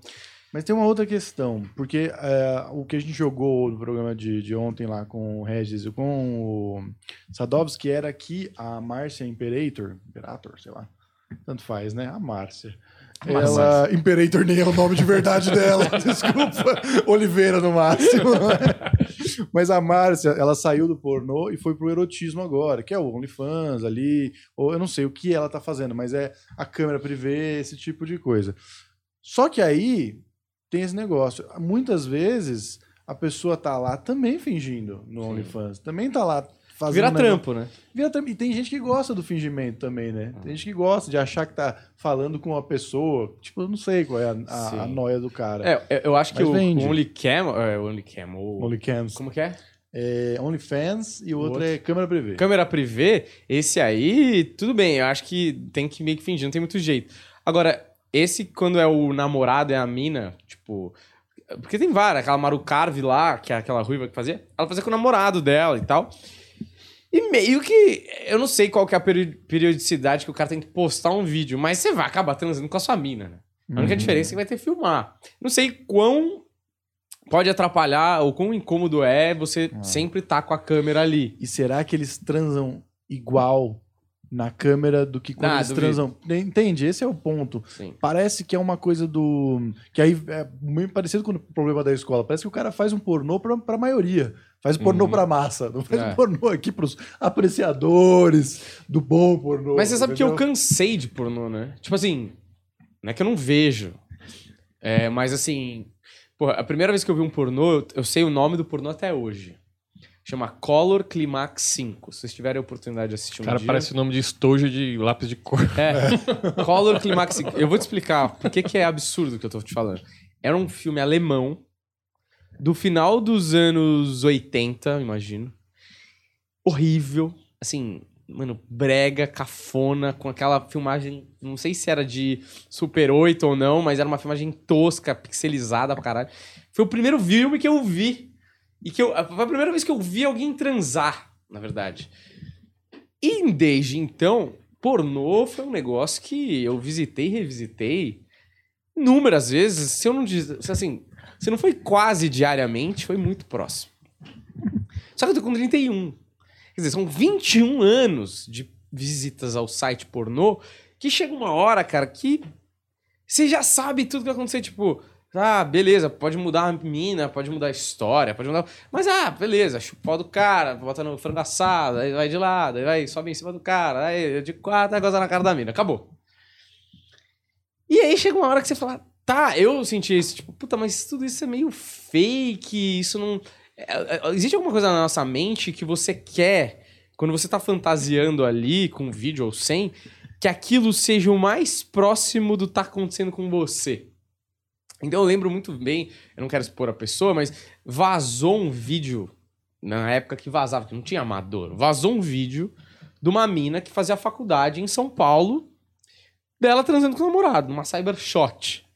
Mas tem uma outra questão, porque é, o que a gente jogou no programa de, de ontem lá com o Regis e com o Sadovski era que a Márcia Imperator, Imperator, sei lá, tanto faz, né? A Márcia. Ela, Imperator nem é o nome de verdade dela, desculpa. Oliveira no máximo. Mas a Márcia, ela saiu do pornô e foi pro erotismo agora, que é o OnlyFans ali, ou eu não sei o que ela tá fazendo, mas é a câmera privê, esse tipo de coisa. Só que aí tem esse negócio. Muitas vezes a pessoa tá lá também fingindo no OnlyFans, também tá lá fazendo. Vira um trampo, né? Vira trampo. E tem gente que gosta do fingimento também, né? Tem gente que gosta de achar que tá falando com uma pessoa. Tipo, eu não sei qual é a, a, a noia do cara. É, eu- acho que Mas o, vende. o OnlyCam... É, o OnlyCam, o... OnlyCams. Como que é? É, OnlyFans e o O outro, outro. é câmera privê. Câmera privê, esse aí, tudo bem, eu acho que tem que meio que fingir, não tem muito jeito. Agora, esse quando é o namorado, é a mina, tipo... Porque tem várias, aquela Maru Carve lá, que é aquela ruiva que fazia, ela fazia com o namorado dela e tal. E meio que, eu não sei qual que é a peri- periodicidade que o cara tem que postar um vídeo, mas você vai acabar transando com a sua mina, né? A única Uhum. diferença é que vai ter que filmar. Não sei quão pode atrapalhar ou quão incômodo é você Ah. sempre estar com a câmera ali. E será que eles transam igual na câmera do que quando Ah, eles duvido. transam? Entende? Esse é o ponto. Sim. Parece que é uma coisa do. Que aí é meio parecido com o problema da escola. Parece que o cara faz um pornô pra, pra maioria. Faz pornô Uhum. pra massa. Não faz É. pornô aqui pros apreciadores do bom pornô. Mas você sabe que eu entendeu? cansei de pornô, né? Tipo assim, não é que eu não vejo. É, mas assim, porra, a primeira vez que eu vi um pornô, eu, eu sei o nome do pornô até hoje. Chama Color Climax 5. Se vocês tiverem a oportunidade de assistir um Cara, dia. parece o nome de estojo de lápis de cor. É. Color Climax 5. Eu vou te explicar por que, que é absurdo o que eu tô te falando. Era um filme alemão do final dos anos 80, imagino. Horrível. Assim, mano, brega, cafona, com aquela filmagem. Não sei se era de Super 8 ou não, mas era uma filmagem tosca, pixelizada pra caralho. Foi o primeiro filme que eu vi. E que eu. Foi a primeira vez que eu vi alguém transar, na verdade. E desde então, pornô foi um negócio que eu visitei e revisitei inúmeras vezes. Se eu não diz, assim, se não foi quase diariamente, foi muito próximo. Só que eu tô com 31. Quer dizer, são 21 anos de visitas ao site pornô que chega uma hora, cara, que você já sabe tudo que vai acontecer, tipo, ah, beleza, pode mudar a mina, pode mudar a história, pode mudar. Mas, ah, beleza, chupou do cara, bota no frango assado, aí vai de lado, aí vai, sobe em cima do cara, aí de quatro, aí goza na cara da mina, acabou. E aí chega uma hora que você fala, tá, eu senti isso, tipo, puta, mas tudo isso é meio fake, isso não. é, é, Existe alguma coisa na nossa mente que você quer, quando você tá fantasiando ali, com vídeo ou sem, que aquilo seja o mais próximo do tá acontecendo com você. Então eu lembro muito bem, eu não quero expor a pessoa, mas vazou um vídeo na época que vazava, que não tinha amador. Vazou um vídeo de uma mina que fazia faculdade em São Paulo, dela transando com o namorado, numa cybershot.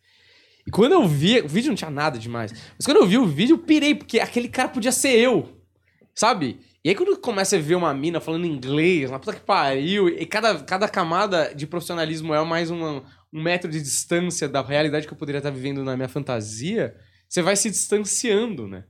E quando eu vi, o vídeo não tinha nada demais. Mas quando eu vi o vídeo, eu pirei, porque aquele cara podia ser eu. Sabe? E aí quando começa a ver uma mina falando inglês, uma puta que pariu, e cada, cada camada de profissionalismo é mais uma, um metro de distância da realidade que eu poderia estar vivendo na minha fantasia, você vai se distanciando, né?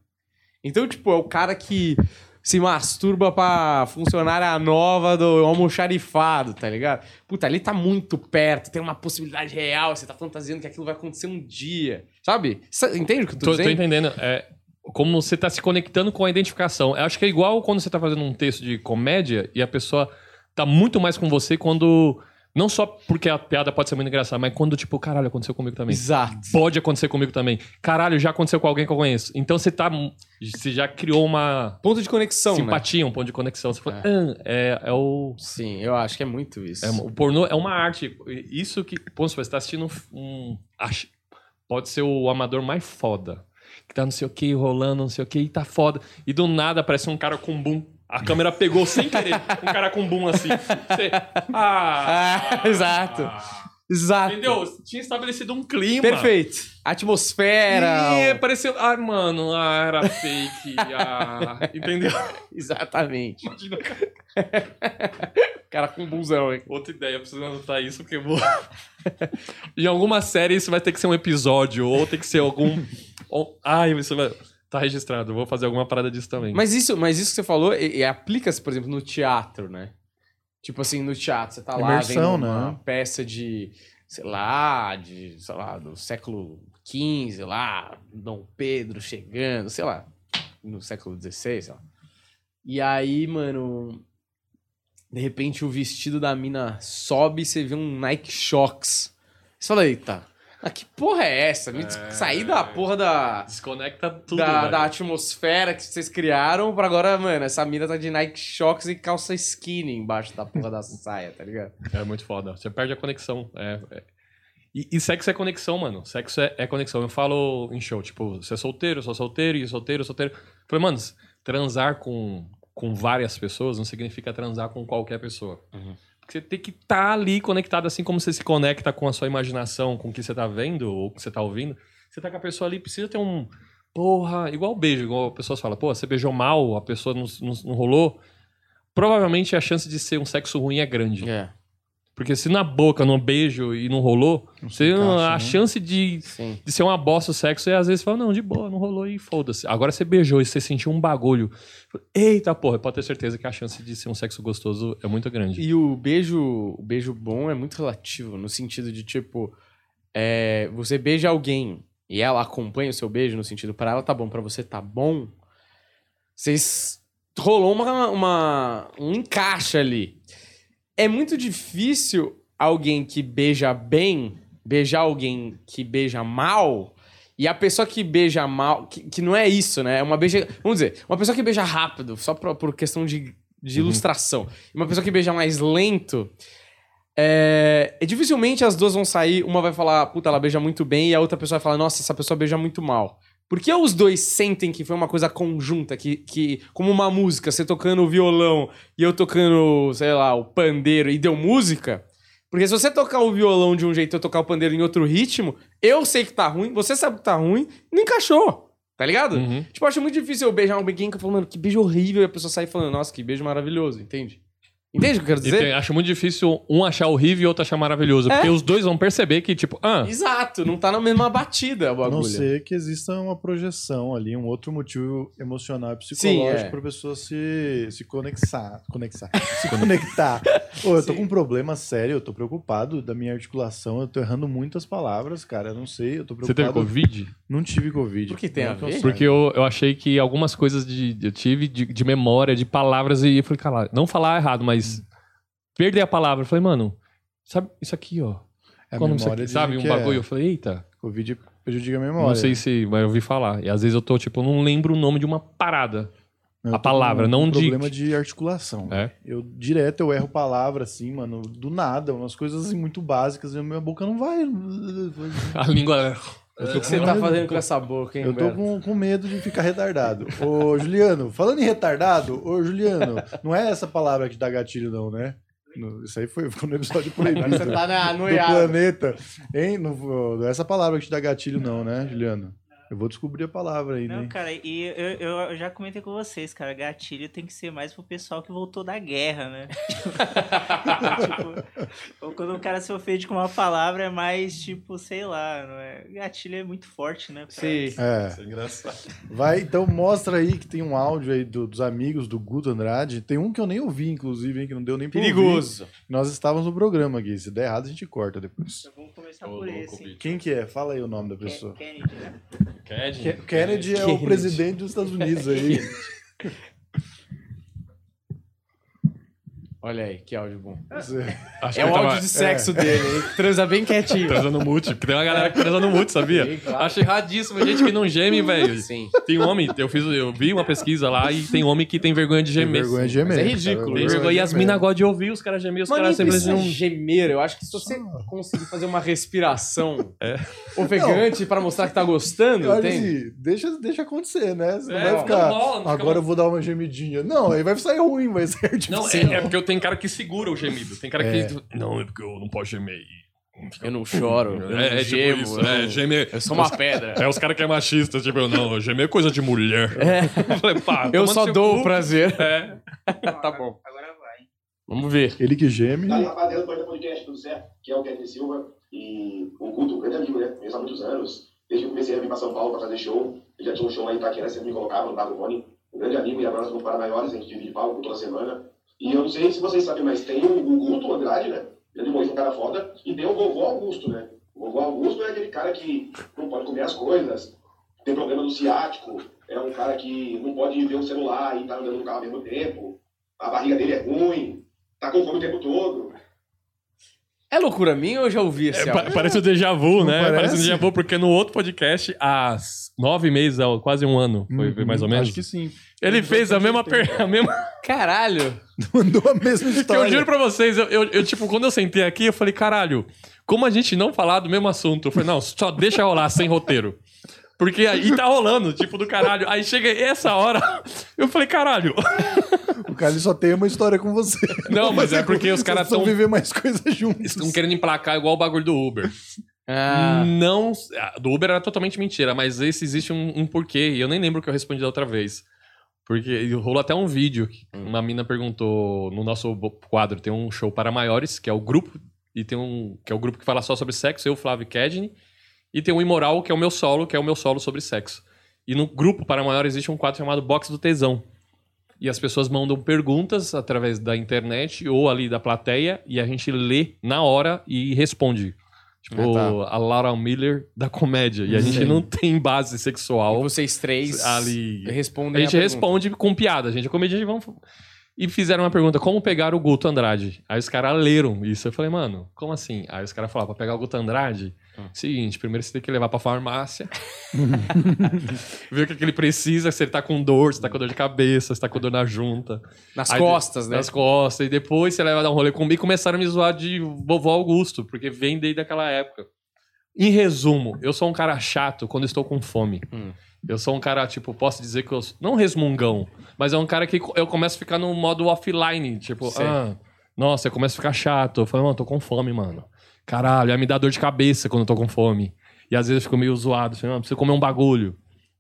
Então, tipo, é o cara que se masturba pra funcionária nova do almoxarifado, tá ligado? Puta, ali tá muito perto, tem uma possibilidade real, você tá fantasiando que aquilo vai acontecer um dia, sabe? Entende o que eu tô, Tô, dizendo? tô entendendo. É como você tá se conectando com a identificação. Eu acho que é igual quando você tá fazendo um texto de comédia e a pessoa tá muito mais com você quando. Não só porque a piada pode ser muito engraçada, mas quando, tipo, caralho, aconteceu comigo também. Exato. Pode acontecer comigo também. Caralho, já aconteceu com alguém que eu conheço. Então você tá. Você já criou uma Ponto de conexão, né? simpatia, um ponto de conexão. Você fala, É. "Ah, é, é o. Sim, eu acho que é muito isso. É, o pornô é uma arte. Isso que. Pô, você tá assistindo um. um- ach- pode ser o amador mais foda. Que tá não sei o que, rolando, não sei o que, e tá foda. E do nada aparece um cara com boom. A câmera pegou sem querer. Um cara com boom assim. Você, ah, Ah, exato. Exato. Entendeu? Tinha estabelecido um clima. Perfeito. Atmosfera. E apareceu. Ah, mano, ah, era fake. Ah, entendeu? Exatamente. Imagina, Cara com busão, hein? Outra ideia, preciso anotar isso, porque eu vou. em alguma série isso vai ter que ser um episódio, ou tem que ser algum. Ai, isso vai. Tá registrado, eu vou fazer alguma parada disso também. Mas isso, mas isso que você falou, e, e aplica-se, por exemplo, no teatro, né? Tipo assim, no teatro, você tá lá Imersão, vendo uma né? peça de, sei lá, de, sei lá, do século XV, lá, Dom Pedro chegando, sei lá, no século XVI, sei lá. E aí, mano, de repente o vestido da mina sobe e você vê um Nike Shox. Você fala, eita, ah, que porra é essa? Me É. Sair da porra da Desconecta tudo. da, da atmosfera que vocês criaram pra agora, mano, essa mina tá de Nike Shox e calça skinny embaixo da porra da saia, tá ligado? É muito foda. Você perde a conexão. É, é. E, e sexo é conexão, mano. Sexo é, é conexão. Eu falo em show, tipo, você é solteiro, eu sou solteiro, e solteiro, eu solteiro. Eu falei, mano, transar com, com várias pessoas não significa transar com qualquer pessoa. Uhum. Você tem que estar ali conectado, assim como você se conecta com a sua imaginação, com o que você tá vendo ou o que você tá ouvindo. Você tá com a pessoa ali, precisa ter um. Porra, igual beijo, igual pessoas falam, pô, você beijou mal, a pessoa não, não, não rolou. Provavelmente a chance de ser um sexo ruim é grande. É, Porque se na boca, num beijo e não rolou, você, encaixa, a né? chance de, sim. de ser uma bosta o sexo é às vezes fala, não, de boa, não rolou e foda-se. Agora você beijou e você sentiu um bagulho. Eita porra, pode ter certeza que a chance de ser um sexo gostoso é muito grande. E o beijo, o beijo bom é muito relativo, no sentido de, tipo, é, você beija alguém e ela acompanha o seu beijo, no sentido, pra ela tá bom, pra você tá bom, vocês... Rolou uma, uma, um encaixe ali. É muito difícil alguém que beija bem beijar alguém que beija mal e a pessoa que beija mal, que, que não é isso, né? É uma beija. Vamos dizer, uma pessoa que beija rápido, só por, por questão de, de Uhum. ilustração, e uma pessoa que beija mais lento. É, e dificilmente as duas vão sair, uma vai falar, puta, ela beija muito bem, e a outra pessoa vai falar, nossa, essa pessoa beija muito mal. Porque os dois sentem que foi uma coisa conjunta, que, que como uma música, você tocando o violão e eu tocando, sei lá, o pandeiro e deu música. Porque se você tocar o violão de um jeito e eu tocar o pandeiro em outro ritmo, eu sei que tá ruim, você sabe que tá ruim, não encaixou. Tá ligado? Uhum. Tipo, eu acho muito difícil eu beijar um beguinho que eu falo, mano, que beijo horrível, e a pessoa sai falando, nossa, que beijo maravilhoso, entende? Entende o que eu quero dizer? tem- acho muito difícil um achar horrível e outro achar maravilhoso. É. Porque os dois vão perceber que, tipo, ah, Exato, não tá na mesma batida o A não bagulho. ser que exista uma projeção ali, um outro motivo emocional e psicológico Sim, é. pra pessoa se, se conexar. Conexar. se conectar. Ô, eu tô com um problema sério, eu tô preocupado da minha articulação, eu tô errando muitas palavras, cara. Eu não sei, eu tô você teve preocupado. Covid? Não tive Covid. Por que tem Não a eu ver? Porque eu, eu achei que algumas coisas de, eu tive de, de memória, de palavras, e eu falei, cara, não falar errado, mas perder a palavra. Eu falei, mano, sabe isso aqui, ó. É a Qual o memória aqui? Sabe, um que bagulho. É. Eu falei, eita, Covid prejudica a memória. não sei se vai ouvir falar. E às vezes eu tô, tipo, eu não lembro o nome de uma parada. Eu a palavra, com não um de- problema de articulação. É? Eu direto eu erro palavra assim, mano, do nada, umas coisas assim, muito básicas, e a minha boca não vai. A língua. O que você tá fazendo com essa boca, hein, Eu tô com, com medo de ficar retardado. Ô, Juliano, falando em retardado, ô, Juliano, não é essa palavra que dá gatilho, não, né? No- Isso aí foi, ficou no episódio proibido. você tá na do noiada. planeta. Hein? Não, não é essa palavra que te dá gatilho, não, né, Juliano? Eu vou descobrir a palavra aí, Não, né? cara, e eu, eu já comentei com vocês, cara, gatilho tem que ser mais pro pessoal que voltou da guerra, né? tipo, ou quando o cara se ofende com uma palavra é mais, tipo, sei lá, não é? Gatilho é muito forte, né? pra- Sim. É. Isso é engraçado. Vai, então mostra aí que tem um áudio aí do- dos amigos do Guto Andrade. Tem um que eu nem ouvi, inclusive, hein, que não deu nem pra ouvir. Perigoso. Nós estávamos no programa aqui. Se der errado, a gente corta depois. Então vamos começar Ô, por louco, esse. bicho. Quem que é? Fala aí o nome da pessoa. Kennedy, né? Kennedy. Ke- Kennedy é o Kennedy. presidente dos Estados Unidos aí. Olha aí, que áudio bom. Você- Acho É que o ele tava áudio de sexo dele, hein? Transa bem quietinho. Transando mute, porque tem uma galera que transa no mute, sabia? Sim, claro. Acho erradíssimo, gente que não geme, velho. Sim. Tem homem, eu fiz, eu vi uma pesquisa lá e tem homem que tem vergonha de Tem gemer. vergonha de gemer. Mas é cara, ridículo, Tem Vergonha. E as minas gostam de ouvir os caras gemer, os Mas caras precisa não. gemer. Eu acho que se você conseguir fazer uma respiração É. ofegante pra mostrar que tá gostando, Eu acho tem. assim, deixa, deixa acontecer, né? Você não É, vai ficar. não não fica agora eu vou dar uma gemidinha. Não, aí vai sair ruim, vai ser Não, artificial. é, é porque eu tenho cara que segura o gemido. Tem cara É. que. Não, é porque eu não posso gemer. Eu não choro, eu não É, é tipo gemo, isso, eu, é, gemer. eu sou uma pedra. É os caras que é machista, tipo, eu não, gemer é coisa de mulher. Eu falei, pá, Eu só dou o prazer. É. Tá bom. Agora vai. Vamos ver. Ele que geme. Tá aí, rapaziada do Planeta Podcast, tudo certo? Que é o Kevin Silva e o Guto, um grande amigo, né? Conheço há muitos anos. Desde que eu comecei a vir pra São Paulo pra fazer show, ele já tinha um show lá em Itaquera, sempre me colocava no Bar do Rony. Um grande amigo e agora nós vamos para maiores, a gente divide palco toda semana. E eu não sei se vocês sabem, mas tem o, o Guto Andrade, né? Ele é um cara foda. E tem o vovô Augusto, né? O vovô Augusto é aquele cara que não pode comer as coisas, tem problema no ciático, é um cara que não pode ver o celular e tá andando no carro ao mesmo tempo. A barriga dele é ruim, tá com fome o tempo todo. É loucura minha ou eu já ouvi esse É, pa- parece o déjà vu, Não né? Parece? parece? um déjà vu, porque no outro podcast, há nove meses, quase um ano, foi Uhum, mais ou menos. Acho que sim. Ele fez a mesma, per... a mesma Caralho. Mandou a mesma história. eu juro pra vocês, eu, eu- eu, tipo, quando eu sentei aqui, eu falei, caralho, como a gente não falar do mesmo assunto? Eu falei, não, só deixa rolar sem roteiro. Porque aí tá rolando, tipo, do caralho. Aí chega essa hora, eu falei, caralho. O cara só tem uma história com você. Não, mas é porque os caras precisam tão- viver mais coisas juntos. Estão querendo emplacar igual o bagulho do Uber. Ah, Não. ah, Do Uber era totalmente mentira, mas esse existe um, um porquê. E eu nem lembro o que eu respondi da outra vez. Porque rolou até um vídeo. que Uma mina perguntou no nosso quadro: tem um show para maiores, que é o grupo, e tem um. que é o grupo que fala só sobre sexo, eu, Flávio Kedney. E tem o Imoral, que é o meu solo, que é o meu solo sobre sexo. E no grupo para maiores existe um quadro chamado Box do Tesão. E as pessoas mandam perguntas através da internet ou ali da plateia, e a gente lê na hora e responde. Tipo, Ah, a Laura Miller da comédia. E a gente Sim. não tem base e sexual. vocês três ali- respondem A gente pergunta. responde com piada. A gente é comediante, vamos. E fizeram uma pergunta: como pegar o Guto Andrade? Aí os caras leram isso. Eu falei, mano, como assim? Aí os caras falaram: pra pegar o Guto Andrade, Ah. seguinte, primeiro você tem que levar pra farmácia, ver o que, que ele precisa, se ele tá com dor, se tá com dor de cabeça, se tá com dor na junta. Nas Aí, costas, né? Nas costas. E depois você leva dar um rolê comigo e começaram a me zoar de vovó Augusto, porque vem desde aquela época. Em resumo, eu sou um cara chato quando estou com fome. Hum. Eu sou um cara, tipo, posso dizer que eu. sou- Não resmungão, mas é um cara que eu começo a ficar no modo offline. Tipo, Sei. ah, nossa, eu começo a ficar chato. Eu falo, mano, tô com fome, mano. Caralho, aí me dá dor de cabeça quando eu tô com fome. E às vezes eu fico meio zoado. Não, preciso comer um bagulho.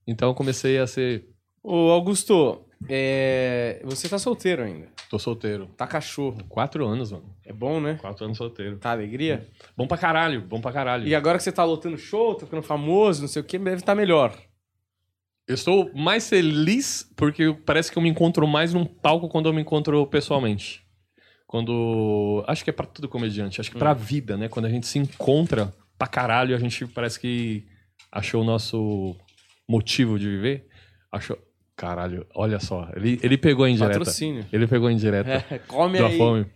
Então eu comecei a ser. Ô, Augusto, é, você tá solteiro ainda. Tô solteiro. Tá cachorro. Quatro anos, mano. É bom, né? Quatro anos solteiro. Tá alegria? Bom pra caralho, bom pra caralho. E agora que você tá lotando show, tá ficando famoso, não sei o que, deve estar melhor. Eu estou mais feliz porque parece que eu me encontro mais num palco quando eu me encontro pessoalmente. Quando. Acho que é pra todo comediante, acho que pra vida, né? Quando a gente se encontra pra caralho, a gente parece que achou o nosso motivo de viver. Achou. Caralho, olha só. Ele, ele pegou a indireta. Patrocínio. Ele pegou a indireta. É, come da aí. fome.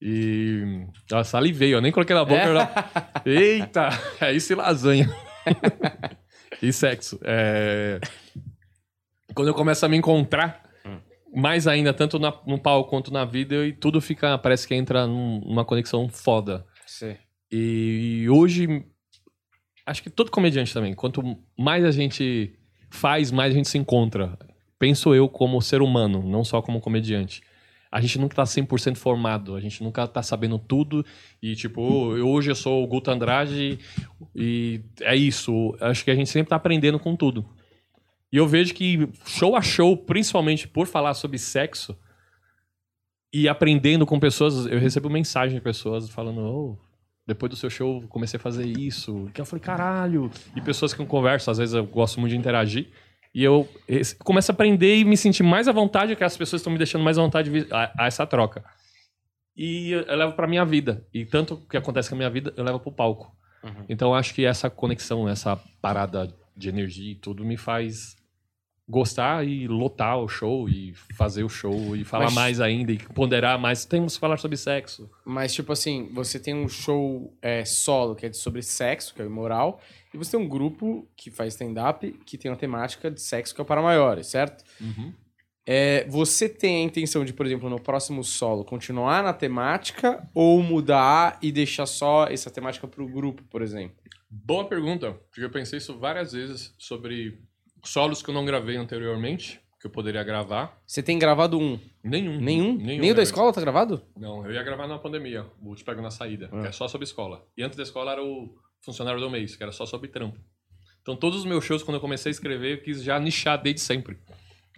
E. Ela salivei, eu nem coloquei na boca. É. Eita! É isso e lasanha. e sexo. É... Quando eu começo a me encontrar, mais ainda, tanto na- no palco quanto na vida, e tudo fica. Parece que entra num- numa conexão foda. Sei. E hoje, acho que todo comediante também, quanto mais a gente faz, mais a gente se encontra. Penso eu como ser humano, não só como comediante. A gente nunca tá 100% formado, a gente nunca tá sabendo tudo. E, tipo, hoje eu sou o Guto Andrade e é isso. Acho que a gente sempre tá aprendendo com tudo. E eu vejo que show a show, principalmente por falar sobre sexo e aprendendo com pessoas, eu recebo mensagem de pessoas falando, oh, depois do seu show comecei a fazer isso. Que eu falei, caralho. E pessoas que eu converso, às vezes eu gosto muito de interagir. E eu começo a aprender e me sentir mais à vontade, que as pessoas estão me deixando mais à vontade a, a essa troca. E eu, eu levo pra minha vida. E tanto que acontece com a minha vida, eu levo pro palco. Então eu acho que essa conexão, essa parada de energia e tudo me faz gostar e lotar o show e fazer o show e falar Mas- mais ainda e ponderar mais. Temos que falar sobre sexo. Mas, tipo assim, você tem um show é, solo, que é sobre sexo, que é o imoral, e você tem um grupo que faz stand-up, que tem uma temática de sexo, que é o para maiores, certo? É, você tem a intenção de, por exemplo, no próximo solo, continuar na temática ou mudar e deixar só essa temática pro grupo, por exemplo? Boa pergunta, porque eu pensei isso várias vezes sobre solos que eu não gravei anteriormente, que eu poderia gravar. Você tem gravado um? Nenhum. Nenhum? Nem o da escola tá gravado? Não, eu ia gravar na pandemia, o Te Pego na Saída, Ah. que é só sobre escola. E antes da escola era o Funcionário do Mês, que era só sobre trampo. Então todos os meus shows, quando eu comecei a escrever, eu quis já nichar desde sempre.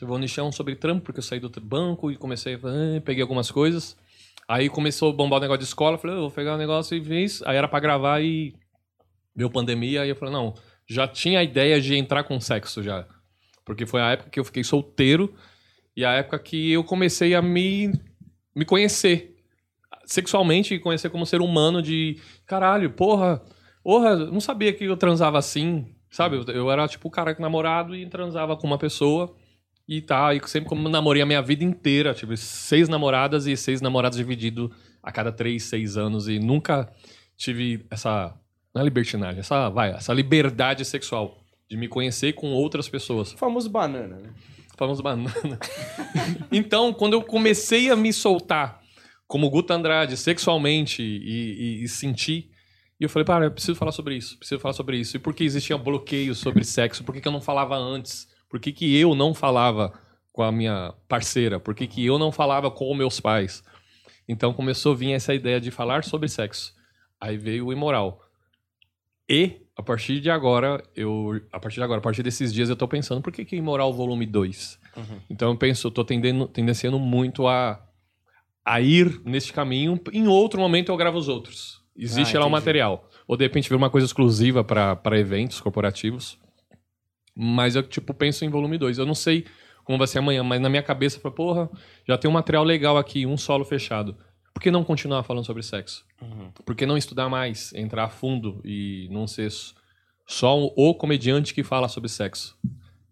Eu vou nichar um sobre trampo, porque eu saí do banco e comecei ah, Peguei algumas coisas. Aí começou a bombar o negócio de escola, falei, eu vou pegar o negócio e fiz. Aí era pra gravar e... Deu pandemia, aí eu falei, não, já tinha a ideia de entrar com sexo já. Porque foi a época que eu fiquei solteiro e a época que eu comecei a me, me conhecer sexualmente e conhecer como ser humano de caralho, porra, porra, não sabia que eu transava assim, sabe? Eu, eu era tipo o cara que namorado e transava com uma pessoa e tá, e sempre como namorei a minha vida inteira, tive seis namoradas e seis namorados dividido a cada três, seis anos e nunca tive essa não é libertinagem, essa vai, essa liberdade sexual de me conhecer com outras pessoas. O famoso banana, né? Famoso banana. então, quando eu comecei a me soltar como Guto Andrade, sexualmente, e, e, e sentir, e eu falei, para, eu preciso falar sobre isso, preciso falar sobre isso. E por que existia bloqueio sobre sexo? Por que, que eu não falava antes? Por que, que eu não falava com a minha parceira? Por que, que eu não falava com meus pais? Então começou a vir essa ideia de falar sobre sexo. Aí veio o imoral. E, a partir de agora, eu. A partir de agora, a partir desses dias, eu tô pensando, por que, que Imoral Volume 2? Então eu penso, eu tô tendendo, tendenciando muito a, a ir neste caminho. Em outro momento eu gravo os outros. Existe Ah, lá o entendi. material. Ou de repente vir uma coisa exclusiva para eventos corporativos. Mas eu, tipo, penso em volume 2. Eu não sei como vai ser amanhã, mas na minha cabeça, falo, porra, já tem um material legal aqui, um solo fechado. Por que não continuar falando sobre sexo? Por que não estudar mais, entrar a fundo e não ser só o- o comediante que fala sobre sexo?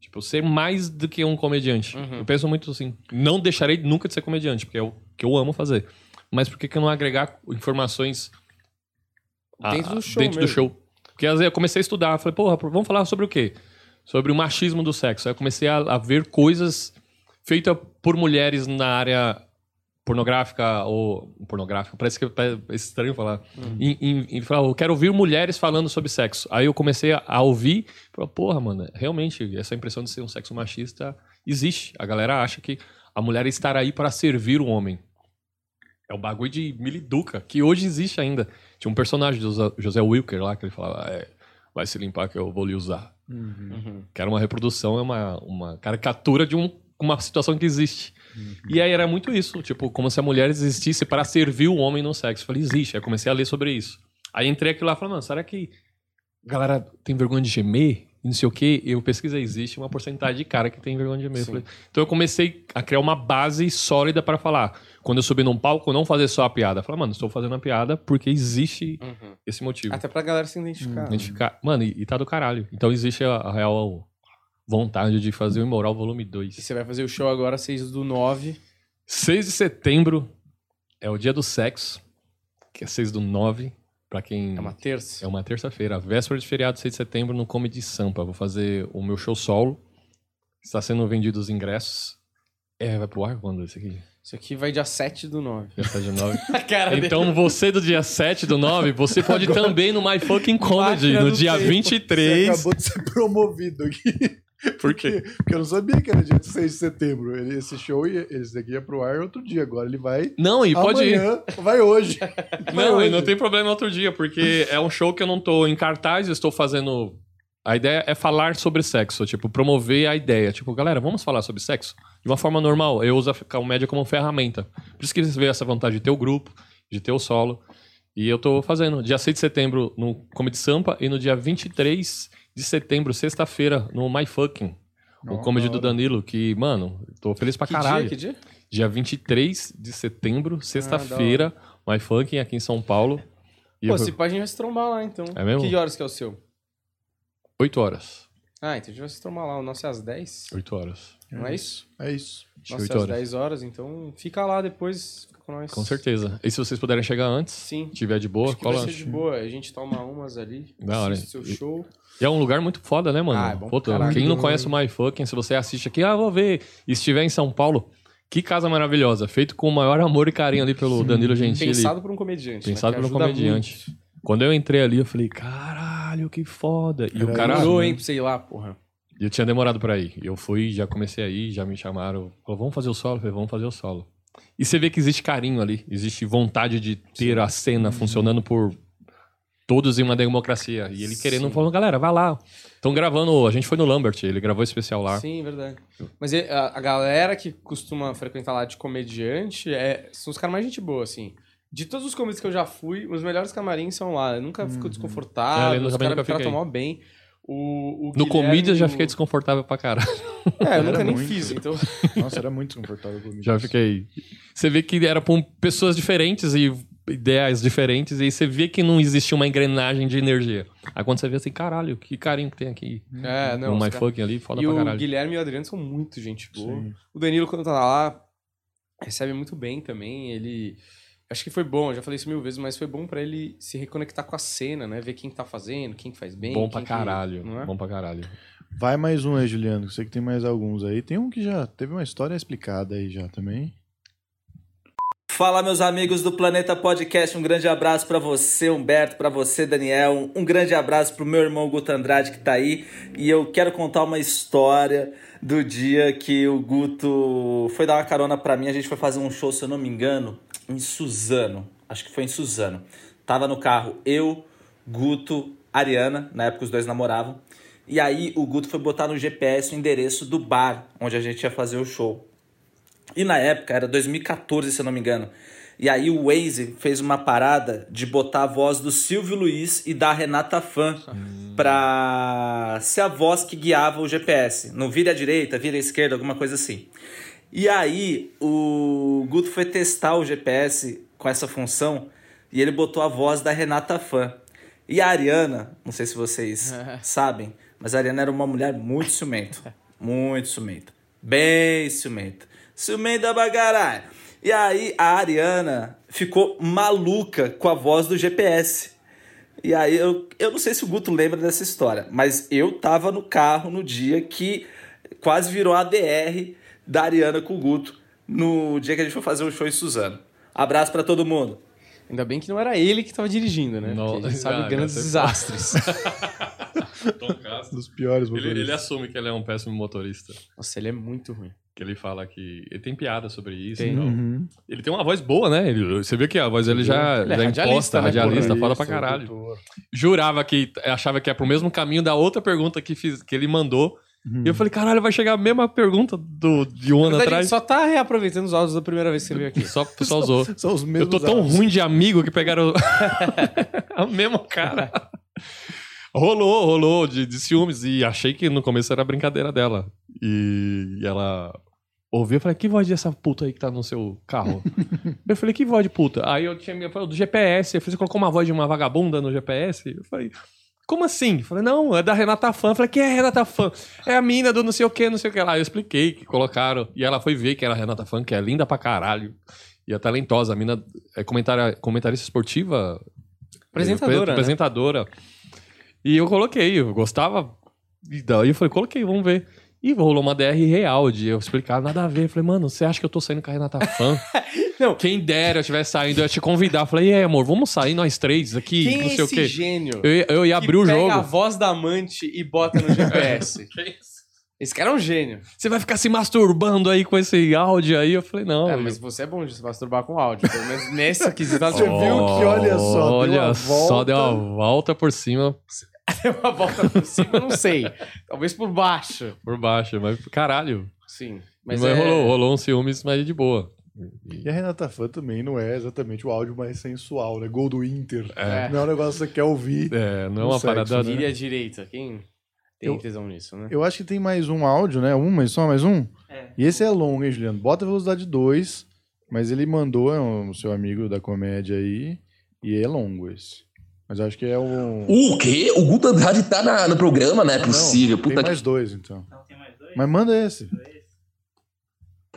Tipo, ser mais do que um comediante. Uhum. Eu penso muito assim. Não deixarei nunca de ser comediante, porque é o que eu amo fazer. Mas por que, que não agregar informações a- Dentro do show dentro do mesmo. show? Porque às vezes eu comecei a estudar, falei, porra, vamos falar sobre o quê? Sobre o machismo do sexo. Aí eu comecei a, a ver coisas feitas por mulheres na área pornográfica ou pornográfica, parece que é estranho falar. Em, em falar, eu quero ouvir mulheres falando sobre sexo. Aí eu comecei a, a ouvir, falei, porra, mano, realmente essa impressão de ser um sexo machista existe. A galera acha que a mulher estará aí para servir o homem. É o bagulho de miliduca, que hoje existe ainda. Tinha um personagem do José- José Wilker lá que ele falava, "É, vai se limpar que eu vou lhe usar. Que era uma reprodução, é uma, uma caricatura de um- uma situação que existe. E aí era muito isso, tipo, como se a mulher existisse para servir o homem no sexo. Eu falei, existe. Aí comecei a ler sobre isso. Aí entrei aqui lá e falei, mano, será que a galera tem vergonha de gemer? E não sei o quê. Eu pesquisei, existe uma porcentagem de cara que tem vergonha de gemer. Eu falei- então eu comecei a criar uma base sólida para falar. Quando eu subir num palco, não fazer só a piada. Falar, mano, estou fazendo a piada porque existe Uhum. esse motivo. Até pra galera se identificar. Identificar. Mano, e, e tá do caralho. Então existe a, a real vontade de fazer o Imoral Volume 2. E você vai fazer o show agora, 6 do 9. 6 de setembro é o dia do sexo, que é 6 do 9, pra quem... É uma terça. É uma terça-feira, véspera de feriado, 6 de setembro, no Comedy Sampa. Vou fazer o meu show solo. Está sendo vendidos os ingressos. É, vai pro ar quando esse aqui? Isso aqui vai dia 7 do 9. Já tá de 9. A cara Então, você do dia 7 do 9, você pode também no My Fucking Comedy, no do dia tempo. Você 23. acabou de ser promovido aqui. Por quê? Porque eu não sabia que era dia 6 de setembro. Ele- Esse show, ia- esse daqui ia pro ar outro dia. Agora ele vai Não, e pode ir. amanhã, vai hoje. Vai Não, e hoje. não tem problema outro dia, porque é um show que eu não tô em cartaz, eu estou fazendo. A ideia é falar sobre sexo, tipo, promover a ideia. Tipo, galera, vamos falar sobre sexo? De uma forma normal. Eu uso a comédia como ferramenta. Por isso que eles veem essa vontade de ter o grupo, de ter o solo. E eu tô fazendo. Dia 6 de setembro no Comedy Sampa e no dia 23 de setembro, sexta-feira, no My Fucking. O comedy do. Danilo, que, mano, tô feliz pra Que caralho. dia? Que dia? Dia 23 de setembro, sexta-feira, My Funkin' aqui em São Paulo. E Pô, eu... se pá, a gente vai se trombar lá, então. É mesmo? Que horas que é o seu? 8 horas. Ah, então a gente vai se trombar lá. O nosso é às 10. 8 horas. Não é isso? É isso. Nosso é 8 às horas. 10 horas, então fica lá depois, fica com nós. Com certeza. E se vocês puderem chegar antes, Sim. tiver de boa, Acho que vai cola. ser de boa. A gente toma umas ali. Da hora. assiste seu show. E é um lugar muito foda, né, mano? Ah, é bom pra Puta, caralho. quem não conhece o My Fucking, se você assiste aqui, ah, vou ver. E estiver em São Paulo, que casa maravilhosa. Feito com o maior amor e carinho ali pelo Danilo Gentili. Pensado por um comediante. Pensado né? por Que um ajuda comediante. muito. Quando eu entrei ali, eu falei, caralho, que foda. E o cara. Demorou, né? hein, pra você ir lá, porra. E eu tinha demorado pra ir. Eu fui, já comecei a ir, já me chamaram. Falou, vamos fazer o solo? Eu falei, vamos fazer o solo. E você vê que existe carinho ali. Existe vontade de ter a cena Uhum. funcionando por todos em uma democracia. E ele querendo, Sim. falando, galera, vai lá. Estão gravando, a gente foi no Lambert, ele gravou especial lá. Sim, verdade. Mas a, a galera que costuma frequentar lá de comediante é, são os caras mais gente boa, assim. De todos os comediantes que eu já fui, os melhores camarins são lá. Eu nunca fico É, desconfortável, eu os caras me tratam mó bem. O, o No Comídia eu já o- fiquei desconfortável pra caralho. É, eu Era nunca nem muito. fiz, então... Nossa, era muito desconfortável comigo. Já fiquei. Você vê que era com pessoas diferentes e ideias diferentes, e aí você vê que não existia uma engrenagem de energia. Aí quando você vê assim, caralho, que carinho que tem aqui. É, não, no os My Fucking ali, foda E pra o caralho. Guilherme e o Adriano são muito gente boa. Sim. O Danilo, quando tá lá, recebe muito bem também. Ele. Acho que foi bom, eu já falei isso mil vezes, mas foi bom pra ele se reconectar com a cena, né? Ver quem tá fazendo, quem que faz bem. Bom pra quem que- caralho. não é? Bom pra caralho. Vai mais um aí, Juliano. que Eu sei que tem mais alguns aí. Tem um que já teve uma história explicada aí já também. Fala, meus amigos do Planeta Podcast. Um grande abraço pra você, Humberto, pra você, Daniel. Um grande abraço pro meu irmão Guto Andrade que tá aí. E eu quero contar uma história do dia que o Guto foi dar uma carona pra mim. A gente foi fazer um show, se eu não me engano, em Suzano. Acho que foi em Suzano. Tava no carro eu, Guto, Ariana. Na época os dois namoravam. E aí o Guto foi botar no GPS o endereço do bar onde a gente ia fazer o show. E na época, era 2014, se eu não me engano. E aí o Waze fez uma parada de botar a voz do Silvio Luiz e da Renata Fã pra ser a voz que guiava o GPS. Não vira à direita, vira à esquerda, alguma coisa assim. E aí o Guto foi testar o GPS com essa função e ele botou a voz da Renata Fã. E a Ariana, não sei se vocês sabem, mas a Ariana era uma mulher muito ciumenta. Muito ciumenta. Bem ciumenta. Ciumenta pra caralho. E aí a Ariana ficou maluca com a voz do GPS. E aí eu, eu não sei se o Guto lembra dessa história, mas eu tava no carro no dia que quase virou a DR da Ariana com o Guto, no dia que a gente foi fazer o show em Suzano. Abraço pra todo mundo. Ainda bem que não era ele que tava dirigindo, né? Não, Porque a gente sabe ah, grandes desastres. Tom Castro. Dos piores Ele, motoristas. ele assume que ele é um péssimo motorista. Nossa, ele é muito ruim. Que ele fala que. Ele tem piada sobre isso. Tem. então. Uhum. Ele tem uma voz boa, né? Ele- você vê que a voz dele já, Ele é já radialista, imposta, né, radialista, foda pra caralho. doutor. Jurava que. Achava que ia pro mesmo caminho da outra pergunta que, fiz, que ele mandou. Uhum. E eu falei, caralho, vai chegar a mesma pergunta do, de um ano atrás. só tá reaproveitando os áudios da primeira vez que você veio aqui. Só, só usou. São os Eu mesmos tô tão áudios. ruim de amigo que pegaram o mesmo cara. rolou, rolou de, de ciúmes. E achei que no começo era brincadeira dela. E ela ouviu e falei, que voz dessa puta aí que tá no seu carro? eu falei, que voz de puta? Aí eu tinha minha falei, do GPS. Eu falei, você colocou uma voz de uma vagabunda no GPS? Eu falei, como assim? Falei, não, é da Renata Fã. Falei, quem é a Renata Fã? É a mina do não sei o que, não sei o que lá. Eu expliquei que colocaram. E ela foi ver que era a Renata Fã, que é linda pra caralho. E é talentosa. A mina é comentária, comentarista esportiva. Apresentadora, né? Apresentadora. E eu coloquei, eu gostava. E daí eu falei, coloquei, vamos ver. E rolou uma DR real de eu explicar, nada a ver. Eu falei, mano, você acha que eu tô saindo com a Renata Fã? Não. Quem dera eu tivesse saindo, eu ia te convidar. Eu falei, e aí, amor, vamos sair nós três aqui, Quem não é sei o quê. gênio Eu, ia- eu ia que abrir o pega jogo. a voz da amante e bota no GPS? Esse cara é um gênio. Você vai ficar se masturbando aí com esse áudio aí? Eu falei, não. É, mas você é bom de se masturbar com áudio. Pelo menos nessa quesito. Você viu que, olha só, deu Olha uma só, volta. deu uma volta por cima, Deu uma volta por cima, não sei. Talvez por baixo. por baixo. Mas, caralho. Sim. Mas, Mas, é... rolou, rolou um ciúmes, mas de boa. E a Renata Fã também não é exatamente o áudio mais sensual, né? Gol do Inter. É. Não é um negócio que você quer ouvir. É, não é uma sexo, parada... né? À direita. Quem tem Eu- tesão nisso, né? Eu acho que tem mais um áudio, né? Um, mas só mais um? É. E esse é longo, hein, Juliano? Bota a velocidade 2, mas ele mandou é o seu amigo da comédia aí, e é longo esse. Mas acho que é o... O quê? O Guto Andrade tá na- no programa? Não é Ah, não, possível. Tem Puta que mais dois, então. Então tem mais dois? Mas manda esse.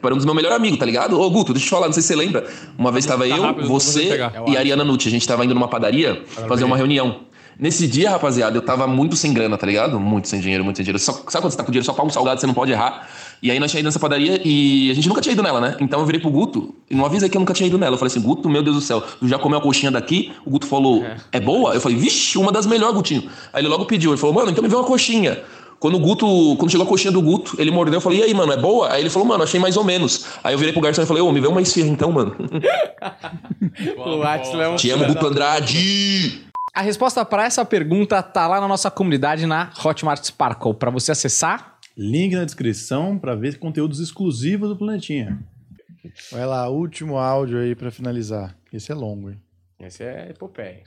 pariu, um dos meus melhores amigos, tá ligado? Ô, Guto, deixa eu te falar, não sei se você lembra. Uma vez tava Tá eu, rápido, não você e a Ariana Nucci. A gente tava indo numa padaria fazer uma reunião. Nesse dia, rapaziada, eu tava muito sem grana, tá ligado? Muito sem dinheiro, muito sem dinheiro. Só, sabe quando você tá com dinheiro só pra um salgado, você não pode errar? E aí nós tinha ido nessa padaria e a gente nunca tinha ido nela, né? Então eu virei pro Guto e não avisei que eu nunca tinha ido nela. Eu falei assim, Guto, meu Deus do céu, tu já comeu a coxinha daqui? O Guto falou, é, boa? Eu falei, vixe, uma das melhores, Gutinho. Aí ele logo pediu, ele falou, mano, então me vê uma coxinha. Quando o Guto, quando chegou a coxinha do Guto, ele mordeu, eu falei, e aí, mano, é boa? Aí ele falou, mano, achei mais ou menos. Aí eu virei pro garçom e falei, ô, me vê uma esfirra então, mano. O Atila é um Te amo, Guto Andrade! A resposta para essa pergunta tá lá na nossa comunidade na Hotmart Sparkle. Para você acessar, Link na descrição pra ver conteúdos exclusivos do Planetinha. Vai lá, último áudio aí pra finalizar. Esse é longo, hein? Esse é epopeia.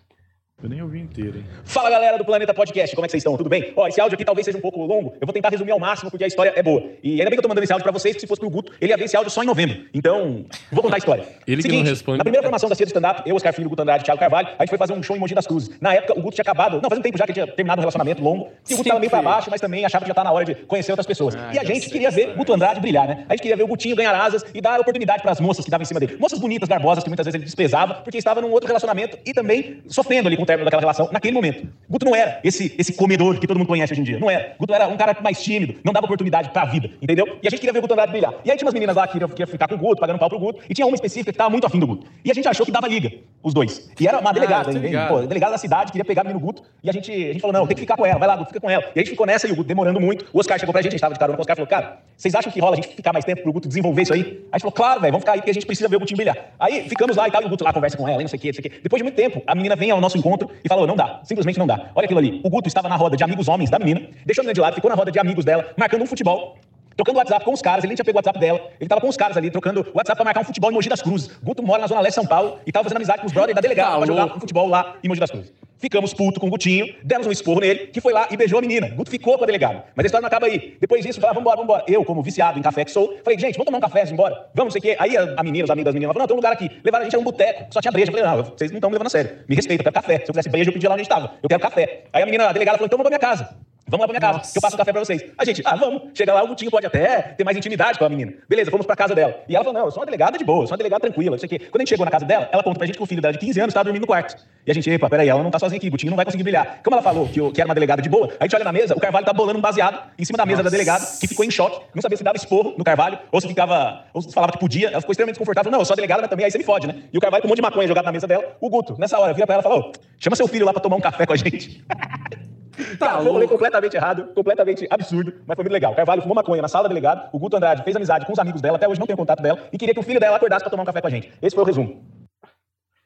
Eu nem ouvi inteiro, hein? Fala galera do Planeta Podcast, como é que vocês estão? Tudo bem? Ó, esse áudio aqui talvez seja um pouco longo, eu vou tentar resumir ao máximo porque a história é boa. E ainda bem que eu tô mandando esse áudio pra vocês, porque se fosse pro Guto, ele ia ver esse áudio só em novembro. Então, vou contar a história. Ele que Seguinte, não responde. Na primeira formação da Cia do Stand-Up, eu, Oscar Filho, Guto Andrade Thiago Carvalho, a gente foi fazer um show em Mogi das Cruzes. Na época, o Guto tinha acabado, não, faz um tempo já que ele tinha terminado um relacionamento longo, e o Guto tava meio pra baixo, mas também achava que já tá na hora de conhecer outras pessoas. Ah, e a gente queria ver Guto Andrade brilhar, né? A gente queria ver o Gutinho ganhar asas e dar oportunidade pras moças que estavam em cima dele. Moças bonitas, garbosas, que muitas vezes ele desprezava, porque estava num outro relacionamento e também sofrendo ali com o término daquela relação naquele momento. Guto não era esse, esse comedor que todo mundo conhece hoje em dia. Não era. Guto era um cara mais tímido, não dava oportunidade pra vida, entendeu? E a gente queria ver o Guto Andrade brilhar. E aí tinha umas meninas lá que queriam, queriam ficar com o Guto, pagando pau pro Guto, e tinha uma específica que tava muito afim do Guto. E a gente achou que dava liga, os dois. E era uma delegada, tô entende? ligado. Pô, delegada da cidade, queria pegar o menino Guto, e a gente, a gente falou, não, tem que ficar com ela, vai lá, Guto, fica com ela. E a gente ficou nessa e o Guto demorando muito. O Oscar chegou pra gente, a gente tava de carona com o Oscar e falou, cara, vocês acham que rola a gente ficar mais tempo pro Guto desenvolver isso aí? Aí a gente falou, claro, velho, vamos ficar aí porque a gente precisa ver o Gutinho brilhar. Aí ficamos lá e tal, e o Guto lá conversa com ela, e não sei o que, não sei o que. Depois de muito tempo, a menina vem ao nosso encontro e falou, não dá, simplesmente não dá. Olha aquilo ali. O Guto estava na roda de amigos homens da menina, deixou a menina de lado, ficou na roda de amigos dela, marcando um futebol. Trocando WhatsApp com os caras, ele nem tinha pego o WhatsApp dela. Ele tava com os caras ali, trocando WhatsApp pra marcar um futebol em Mogi das Cruzes. Guto mora na Zona Leste de São Paulo e tava fazendo amizade com os brothers da delegada Tá pra jogar um futebol lá em Mogi das Cruzes. Ficamos puto com o Gutinho, demos um esporro nele, que foi lá e beijou a menina. Guto ficou com a delegada. Mas a história não acaba aí. Depois disso, falava, vambora, vambora. Eu, como viciado em café que sou, falei, gente, vamos tomar um café ir embora? Vamos, sei o quê. Aí a, a menina, os amigos das meninas, falaram, não, tem um lugar aqui. Levaram a gente a um boteco, só tinha breja. Eu falei, não, vocês não estão me levando a sério. Me respeita, eu quero café. Se eu quisesse breja, eu pedia lá onde a gente tava. Eu quero café. Aí a menina, a delegada, falou, então vamos pra minha casa. Vamos lá pra minha casa, que eu passo o café pra vocês. A gente, ah, vamos. Chega lá, o Gutinho pode até ter mais intimidade com a menina. Beleza, fomos pra casa dela. E ela falou, não, eu sou uma delegada de boa, eu sou uma delegada tranquila, não sei o quê. Quando a gente chegou na casa dela, ela conta pra gente que o filho dela de 15 anos tava dormindo no quarto. E a gente, epa, peraí, ela não tá sozinha aqui, o Gutinho não vai conseguir brilhar. Como ela falou que, eu- que era uma delegada de boa, a gente olha na mesa, o Carvalho tá bolando um baseado em cima da mesa da delegada, que ficou em choque, não sabia se dava esporro no Carvalho, ou se ficava, ou se falava que podia. Ela ficou extremamente desconfortável. Não, eu sou delegada, mas também aí você me fode, né? E o Carvalho com um monte de maconha jogado na mesa dela, o Guto, nessa hora, vira pra ela e fala, chama seu filho lá pra tomar um café com a gente. Cara, foi um rolê completamente errado, completamente absurdo, mas foi muito legal. Carvalho fumou maconha na sala da delegada, o Guto Andrade fez amizade com os amigos dela, até hoje não tenho contato dela, e queria que o filho dela acordasse pra tomar um café com a gente. Esse foi o resumo.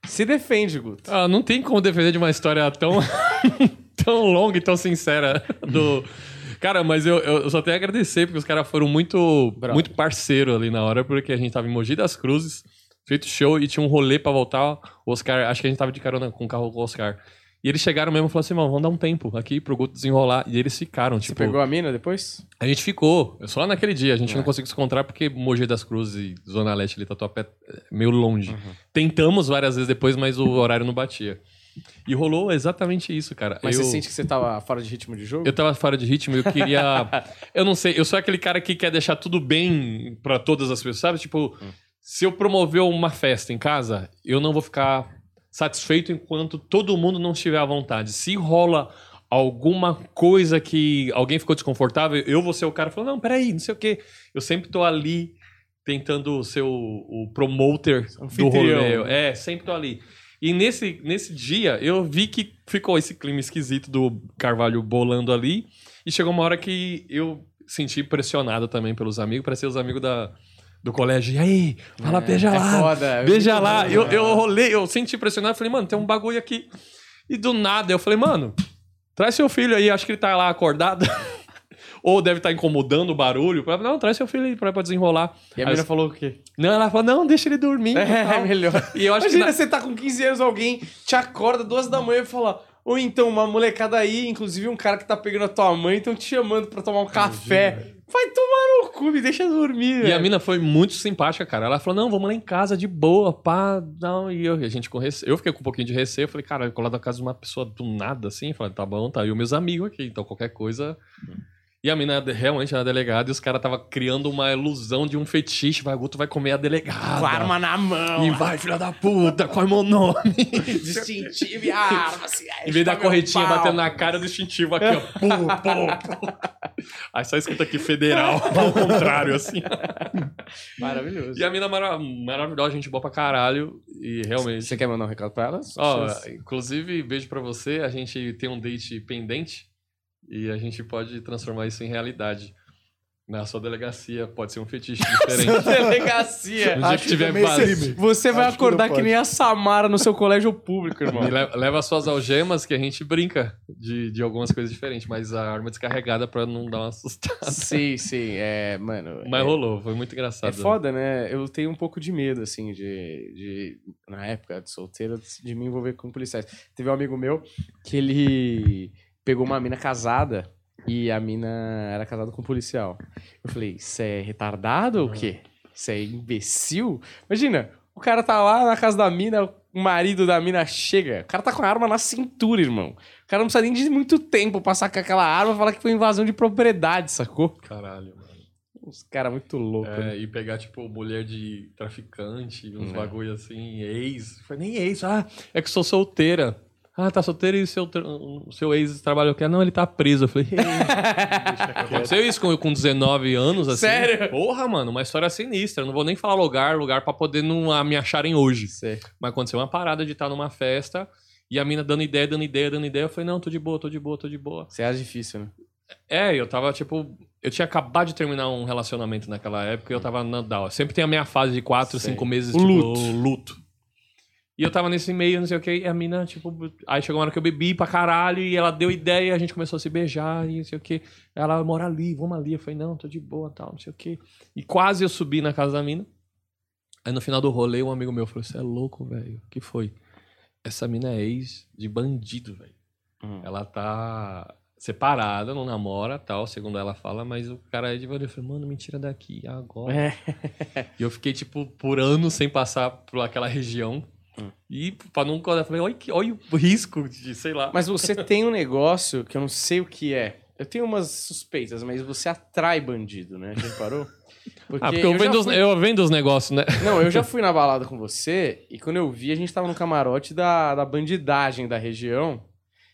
Se defende, Guto. Ah, não tem como defender de uma história tão, tão longa e tão sincera do. Cara, mas eu, eu só tenho a agradecer, porque os caras foram muito, Bravo. muito parceiro ali na hora, porque a gente tava em Mogi das Cruzes, feito show e tinha um rolê pra voltar. O Oscar, acho que a gente tava de carona com o carro com o Oscar. E eles chegaram mesmo e falaram assim, mano, vamos dar um tempo aqui pro Guto desenrolar. E eles ficaram, Você tipo. pegou a mina depois? A gente ficou, só naquele dia. A gente É. não conseguiu se encontrar porque Mogi das Cruzes e Zona Leste ali, Tatuapé, é meio longe. Tentamos várias vezes depois, mas o horário não batia. E rolou exatamente isso, cara. Mas eu, você sente que você tava fora de ritmo de jogo? eu tava fora de ritmo e eu queria... eu não sei, eu sou aquele cara que quer deixar tudo bem pra todas as pessoas, sabe? Tipo, se eu promover uma festa em casa, eu não vou ficar satisfeito enquanto todo mundo não estiver à vontade. Se rola alguma coisa que alguém ficou desconfortável, eu vou ser o cara falando, não, peraí, não sei o quê. Eu sempre tô ali tentando ser o, o promoter do rolê. É, sempre tô ali. E nesse, nesse dia, eu vi que ficou esse clima esquisito do Carvalho bolando ali. E chegou uma hora que eu senti pressionado também pelos amigos, para ser os amigos da, do colégio. E aí, fala, É, beija é lá. foda, é beija lá. Eu, eu rolei, eu senti pressionado, falei, mano, tem um bagulho aqui. E do nada, eu falei, mano, traz seu filho aí, acho que ele tá lá acordado. Ou deve estar incomodando o barulho. Falei, Não, traz seu filho aí pra, pra desenrolar. E a menina falou o quê? Não, ela falou, não, deixa ele dormir. É, tal. melhor. E eu acho Imagina, que. na- você tá com 15 anos, alguém te acorda duas da manhã e fala. Ou então, uma molecada aí, inclusive um cara que tá pegando a tua mãe, estão te chamando pra tomar um café. Vai tomar no cu, me deixa dormir, E velho. a mina foi muito simpática, cara. Ela falou: não, vamos lá em casa de boa, pá. Não, e eu, a gente com receio. Eu fiquei com um pouquinho de receio. Eu falei, cara, eu colar na casa de uma pessoa do nada assim. Falei, tá bom, tá. E os meus amigos aqui, então qualquer coisa. E a mina realmente era delegada e os caras tava criando uma ilusão de um fetiche. Vai, Guto vai comer a delegada. Com a arma na mão. E vai, filha da puta, qual é meu nome? Distintivo e a arma, assim. Em vez da corretinha batendo na cara do instintivo aqui, ó. Pum, pum, pum. Aí só escuta aqui federal, ao contrário, assim. Maravilhoso. E a mina mara maravilhosa, gente boa pra caralho. E realmente. Você quer mandar um recado pra elas? Ó, inclusive, beijo pra você. A gente tem um date pendente e a gente pode transformar isso em realidade. Na sua delegacia pode ser um fetiche diferente. Delegacia. No dia Acho que que tiver seria. Você vai Acho que acordar que, pode. nem a Samara no seu colégio público, irmão. E le- leva suas algemas que a gente brinca de, de algumas coisas diferentes, mas a arma descarregada pra não dar uma assustada. sim, sim. É, mano. Mas é, rolou, foi muito engraçado. É foda, né? Eu tenho um pouco de medo, assim, de, de. Na época de solteiro, de me envolver com policiais. Teve um amigo meu que ele pegou uma mina casada e a mina era casada com um policial. Eu falei, você é retardado ou o quê? Você é imbecil? Imagina, o cara tá lá na casa da mina, o marido da mina chega. O cara tá com a arma na cintura, irmão. O cara não precisa nem de muito tempo pra sacar aquela arma e falar que foi invasão de propriedade, sacou? Caralho, mano. Uns caras muito loucos. né? É, e pegar, tipo, mulher de traficante, uns É. bagulho assim, ex. Foi nem ex, ah, é que sou solteira. Ah, tá solteira e o seu, seu ex trabalha o quê? Não, ele tá preso. Eu falei, aconteceu isso com, com 19 anos, assim. Sério? Porra, mano, uma história sinistra. Não vou nem falar lugar, lugar pra poder não ah, me acharem hoje. Sei. Mas aconteceu uma parada de estar numa festa e a mina dando ideia, dando ideia, dando ideia. Eu falei, não, tô de boa, tô de boa, tô de boa. Você acha difícil, né? É, eu tava, tipo. Eu tinha acabado de terminar um relacionamento naquela época e eu tava na Down. Sempre tem a minha fase de quatro, Sei. cinco meses, O tipo, luto. luto. E eu tava nesse meio, não sei o que, e a mina, tipo. Aí chegou uma hora que eu bebi pra caralho e ela deu ideia e a gente começou a se beijar e não sei o que. Ela mora ali, vamos ali. Eu falei, não, tô de boa tal, não sei o que. E quase eu subi na casa da mina. Aí no final do rolê, um amigo meu falou: Você é louco, velho? O que foi? Essa mina é ex de bandido, velho. Hum. Ela tá separada, não namora, tal, segundo ela fala, mas o cara é de bandido. Eu falei, mano, me tira daqui agora. É. E eu fiquei, tipo, por anos sem passar por aquela região. Hum. E pra não. Eu falei, olha, que- olha o risco de, sei lá. Mas você tem um negócio que eu não sei o que é. Eu tenho umas suspeitas, mas você atrai bandido, né? Já reparou? Porque ah, porque eu, já vendo, os, fui- eu vendo os negócios, né? Não, eu já fui na balada com você e quando eu vi, a gente tava no camarote da, da bandidagem da região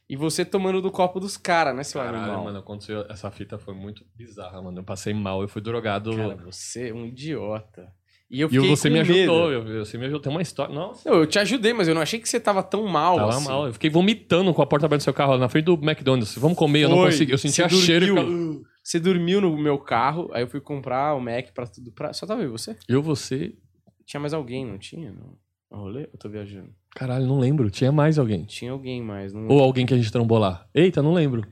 e você tomando do copo dos caras, né, seu Caralho, animal? mano, aconteceu. Essa fita foi muito bizarra, mano. Eu passei mal, eu fui drogado. Cara, você é um idiota. E eu e fiquei você com me medo. ajudou, eu, você me ajudou. Tem uma história. Nossa. Não, eu te ajudei, mas eu não achei que você tava tão mal Tava assim. mal. Eu fiquei vomitando com a porta aberta do seu carro na frente do McDonald's. Vamos comer, eu não Foi. consegui. Eu sentia Você cheiro e ficava- Você dormiu no meu carro, aí eu fui comprar o Mac pra tudo. Pra... Só tava eu e você? Eu, você. Tinha mais alguém, não tinha? No rolê? Eu tô viajando. Caralho, não lembro. Tinha mais alguém. Tinha alguém mais. Não... Ou alguém que a gente trombou lá. Eita, não lembro.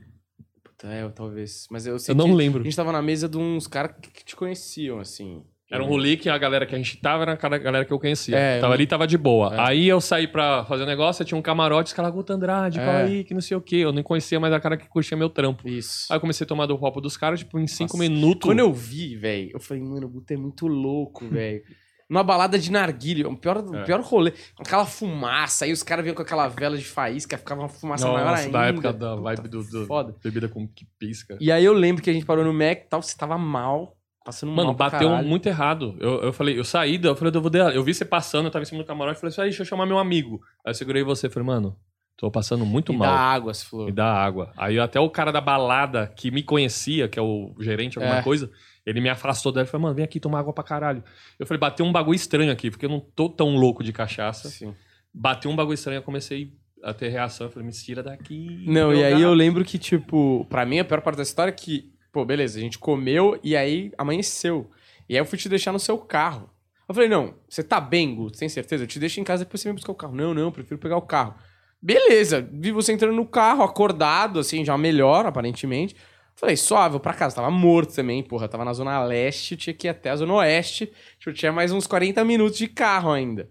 Puta, é, talvez. Mas eu sei Eu não lembro. A gente tava na mesa de uns caras que te conheciam, assim. Era um rolê que a galera que a gente tava era a galera que eu conhecia. É, tava eu- ali, tava de boa. É. Aí eu saí pra fazer um negócio, tinha um camarote, Guto Andrade, É. aí, que não sei o quê. Eu nem conhecia mais a cara que curtia meu trampo. Isso. Aí eu comecei a tomar do copo dos caras, tipo, em cinco Nossa. minutos. Quando eu vi, velho, eu falei, mano, o Guto é muito louco, velho. Numa balada de narguilha, o pior, É. pior rolê. Aquela fumaça, aí os caras vinham com aquela vela de faísca, ficava uma fumaça maior Nossa, ainda. da época da Puta, vibe do, do- Foda. bebida com que pisca. E aí eu lembro que a gente parou no Mac e tal, você tava mal, passando Mano, bateu caralho. muito errado. Eu, eu falei, eu saí, daí eu falei, eu vou dar. Eu vi você passando, eu tava em cima do camarote, eu falei assim, aí, deixa eu chamar meu amigo. Aí eu segurei você, falei, mano, tô passando muito Me mal. dá água, se falou. Me dá água. Aí até o cara da balada que me conhecia, que é o gerente, alguma É. coisa, ele me afastou dele e falou, mano, vem aqui tomar água pra caralho. Eu falei, bateu um bagulho estranho aqui, porque eu não tô tão louco de cachaça. Sim. Bateu um bagulho estranho, eu comecei a ter reação. Eu falei, me tira daqui. Não, e aí gato." eu lembro que, tipo, pra mim a pior parte da história é que, pô, beleza, a gente comeu e aí amanheceu. E aí eu fui te deixar no seu carro. Eu falei, não, você tá bem, Guto? Tem certeza? Eu te deixo em casa depois você vem buscar o carro. Não, não, prefiro pegar o carro. Beleza, vi você entrando no carro, acordado, assim, já melhor, aparentemente. Falei, suave, vou pra casa. Tava morto também, porra. Tava na zona leste, tinha que ir até a zona oeste. Tipo, tinha mais uns 40 minutos de carro ainda.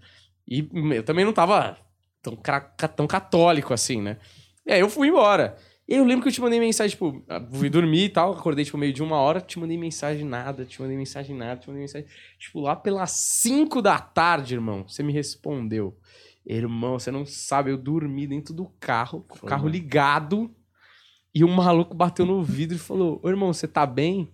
E eu também não tava tão, tão católico assim, né? E aí eu fui embora. E eu lembro que eu te mandei mensagem, tipo, ah, fui dormir e tal, acordei, tipo, meio de uma hora, te mandei mensagem nada, te mandei mensagem nada, te mandei mensagem. Tipo, lá pelas 5 da tarde, irmão, você me respondeu. Irmão, você não sabe, eu dormi dentro do carro, com o Foi, carro mano. ligado, e um maluco bateu no vidro e falou: Ô irmão, você tá bem?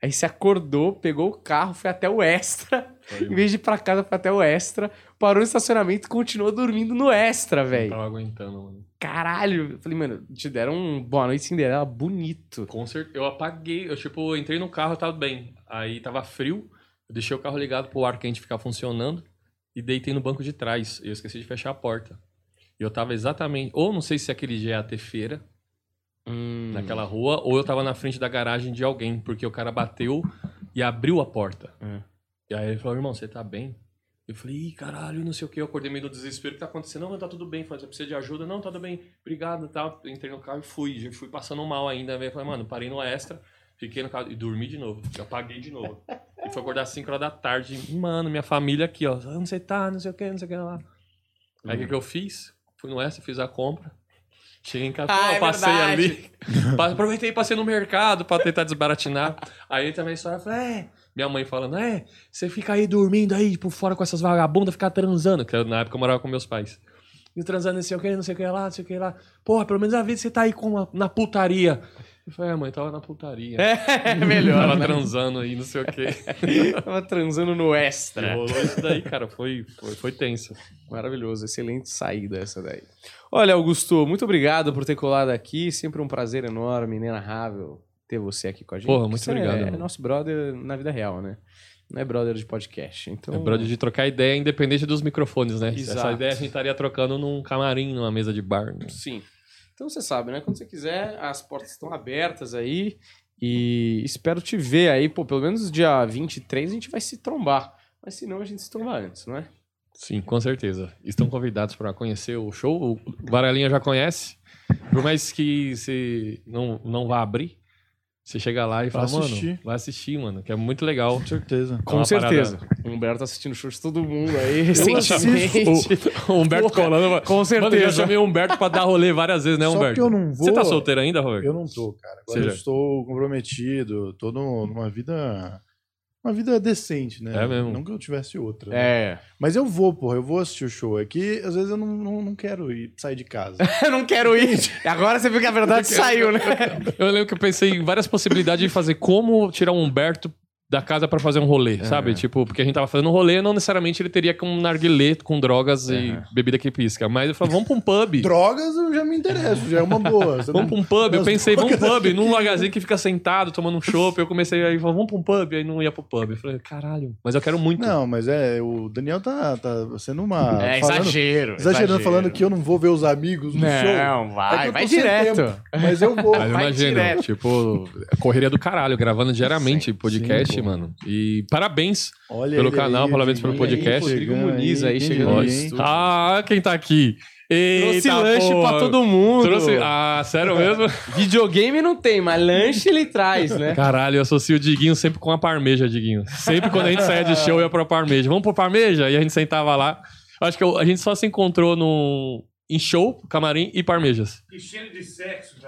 Aí você acordou, pegou o carro, foi até o extra. em vez de ir pra casa, foi até o extra. Parou no estacionamento e continuou dormindo no extra, velho. tava aguentando, mano. Caralho. Eu falei, mano, te deram um Boa Noite Cinderela bonito. Com certeza. Eu apaguei. Eu, tipo, entrei no carro, tava bem. Aí tava frio. Eu deixei o carro ligado pro ar quente ficar funcionando. E deitei no banco de trás. Eu esqueci de fechar a porta. E eu tava exatamente. Ou não sei se aquele dia ia ter feira Hum. naquela rua, ou eu tava na frente da garagem de alguém, porque o cara bateu e abriu a porta. É. E aí ele falou, irmão, você tá bem? Eu falei, ih, caralho, não sei o que. Eu acordei meio no desespero. O que tá acontecendo? Não, mas tá tudo bem. Falei, você precisa de ajuda? Não, tá tudo bem. Obrigado e tal. Entrei no carro e fui. Já fui passando mal ainda. Aí falei, mano, parei no extra. Fiquei no carro e dormi de novo. Eu apaguei de novo. e foi acordar às 5 horas da tarde. Mano, minha família aqui, ó. Onde você tá? Não sei o que, não sei o que lá. Aí o que, que eu fiz? Fui no extra, fiz a compra. Cheguei em casa, Ah, é passei verdade. ali. Aproveitei e passei no mercado pra tentar desbaratinar. Aí também só falei, é. Minha mãe falando, é, você fica aí dormindo aí por fora com essas vagabundas, ficar transando. Que na época eu morava com meus pais. E transando, não sei o que, não sei o que lá, não sei o que lá. Porra, pelo menos a vez você tá aí com a- na putaria. Eu falei, é, mãe, tava na putaria. É, melhor. Tava né? transando aí, não sei o que. Tava transando no extra. Rolou isso daí, cara. Foi, foi, foi tenso. Maravilhoso, excelente saída essa daí. Olha, Augusto, muito obrigado por ter colado aqui. Sempre um prazer enorme, inenarrável ter você aqui com a gente. Porra, muito obrigado, É, é nosso brother na vida real, né? Não é brother de podcast. Então, É brother de trocar ideia independente dos microfones, né? Essa Exato. ideia a gente estaria trocando num camarim, numa mesa de bar. né? Sim. Então você sabe, né? Quando você quiser, as portas estão abertas aí. E espero te ver aí, pô, pelo menos dia 23 a gente vai se trombar. Mas se não, a gente se trombar antes, não é? Sim, com certeza. Estão convidados para conhecer o show. O Varalinha já conhece. Por mais que você não, não vá abrir, você chega lá e Vai fala, assistir. mano, vai assistir, mano, que é muito legal. Com certeza. Com uma certeza. parada- O Humberto tá assistindo show de todo mundo aí recentemente. O, o Humberto Porra, colando. com Mano, eu certeza. chamei o Humberto pra dar rolê várias vezes, né, Só Humberto? que eu não vou. Você tá solteiro ainda, Roberto? Eu não tô, cara. Agora Seja. eu estou comprometido. Tô numa vida. Uma vida decente, né? É mesmo. Não que eu tivesse outra. né? É. Mas eu vou, porra. Eu vou assistir o show. É que às vezes eu não, não, não quero ir sair de casa. Eu não quero ir. Agora você viu que a verdade saiu, né? Eu lembro que eu pensei em várias possibilidades de fazer como tirar o Humberto da casa pra fazer um rolê, sabe? Tipo, porque a gente tava fazendo um rolê, não necessariamente ele teria que um narguilé com drogas e bebida que pisca. Mas eu falei, vamos pra um pub. Drogas eu já me interesso, já é uma boa. Você Vamos pra não- um pub. Eu pensei, vamos pra um pub, num magazine que fica sentado, tomando um chopp. Eu comecei aí, vamos pra um pub. Aí não ia pro pub. Eu falei, caralho, mas eu quero muito. Não, mas é, o Daniel tá, tá sendo uma. É falando- exagero. Exagerando, falando que eu não vou ver os amigos no show. Não, É vai, que eu vai direto. tempo, Mas eu vou. Mas vai imagina, direto. tipo, correria do caralho, gravando diariamente Sim, podcast. Mano. E parabéns Olha pelo canal, aí, parabéns pelo podcast. chegando Rodrigo Muniz aí, quem chegando estúdio. Ah, quem tá aqui? Eita, Trouxe lanche porra. pra todo mundo. Trouxe... Ah, sério mesmo? Videogame não tem, mas lanche ele traz, né? Caralho, eu associo o Diguinho sempre com a parmeja, Diguinho. Sempre quando a gente saía de show, eu ia pra parmeja. Vamos pro parmeja? E a gente sentava lá. Acho que eu- a gente só se encontrou no... em show, camarim e parmejas. Que cheiro de sexo,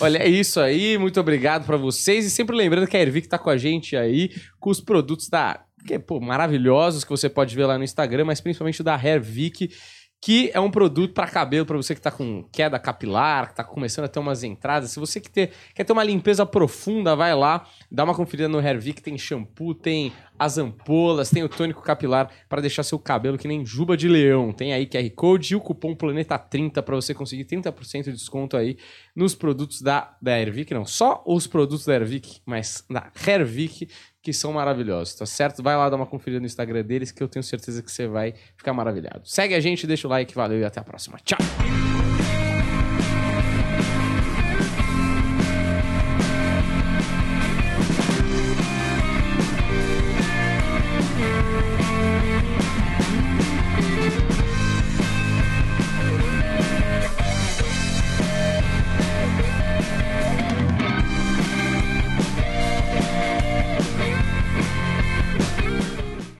Olha, é isso aí. Muito obrigado pra vocês. E sempre lembrando que a Ervic tá com a gente aí com os produtos da. Que, pô, maravilhosos que você pode ver lá no Instagram, mas principalmente o da Hairvic, que é um produto pra cabelo, pra você que tá com queda capilar, que tá começando a ter umas entradas. Se você que ter, quer ter uma limpeza profunda, vai lá, dá uma conferida no Hairvic. Tem shampoo, tem as ampolas, tem o tônico capilar pra deixar seu cabelo que nem juba de leão. Tem aí QR Code e o cupom Planeta30 pra você conseguir 30% de desconto aí nos produtos da, da Airvic, não, só os produtos da Airvic, mas da Hairvic, que são maravilhosos, tá certo? Vai lá dar uma conferida no Instagram deles que eu tenho certeza que você vai ficar maravilhado. Segue a gente, deixa o like, valeu e até a próxima. Tchau!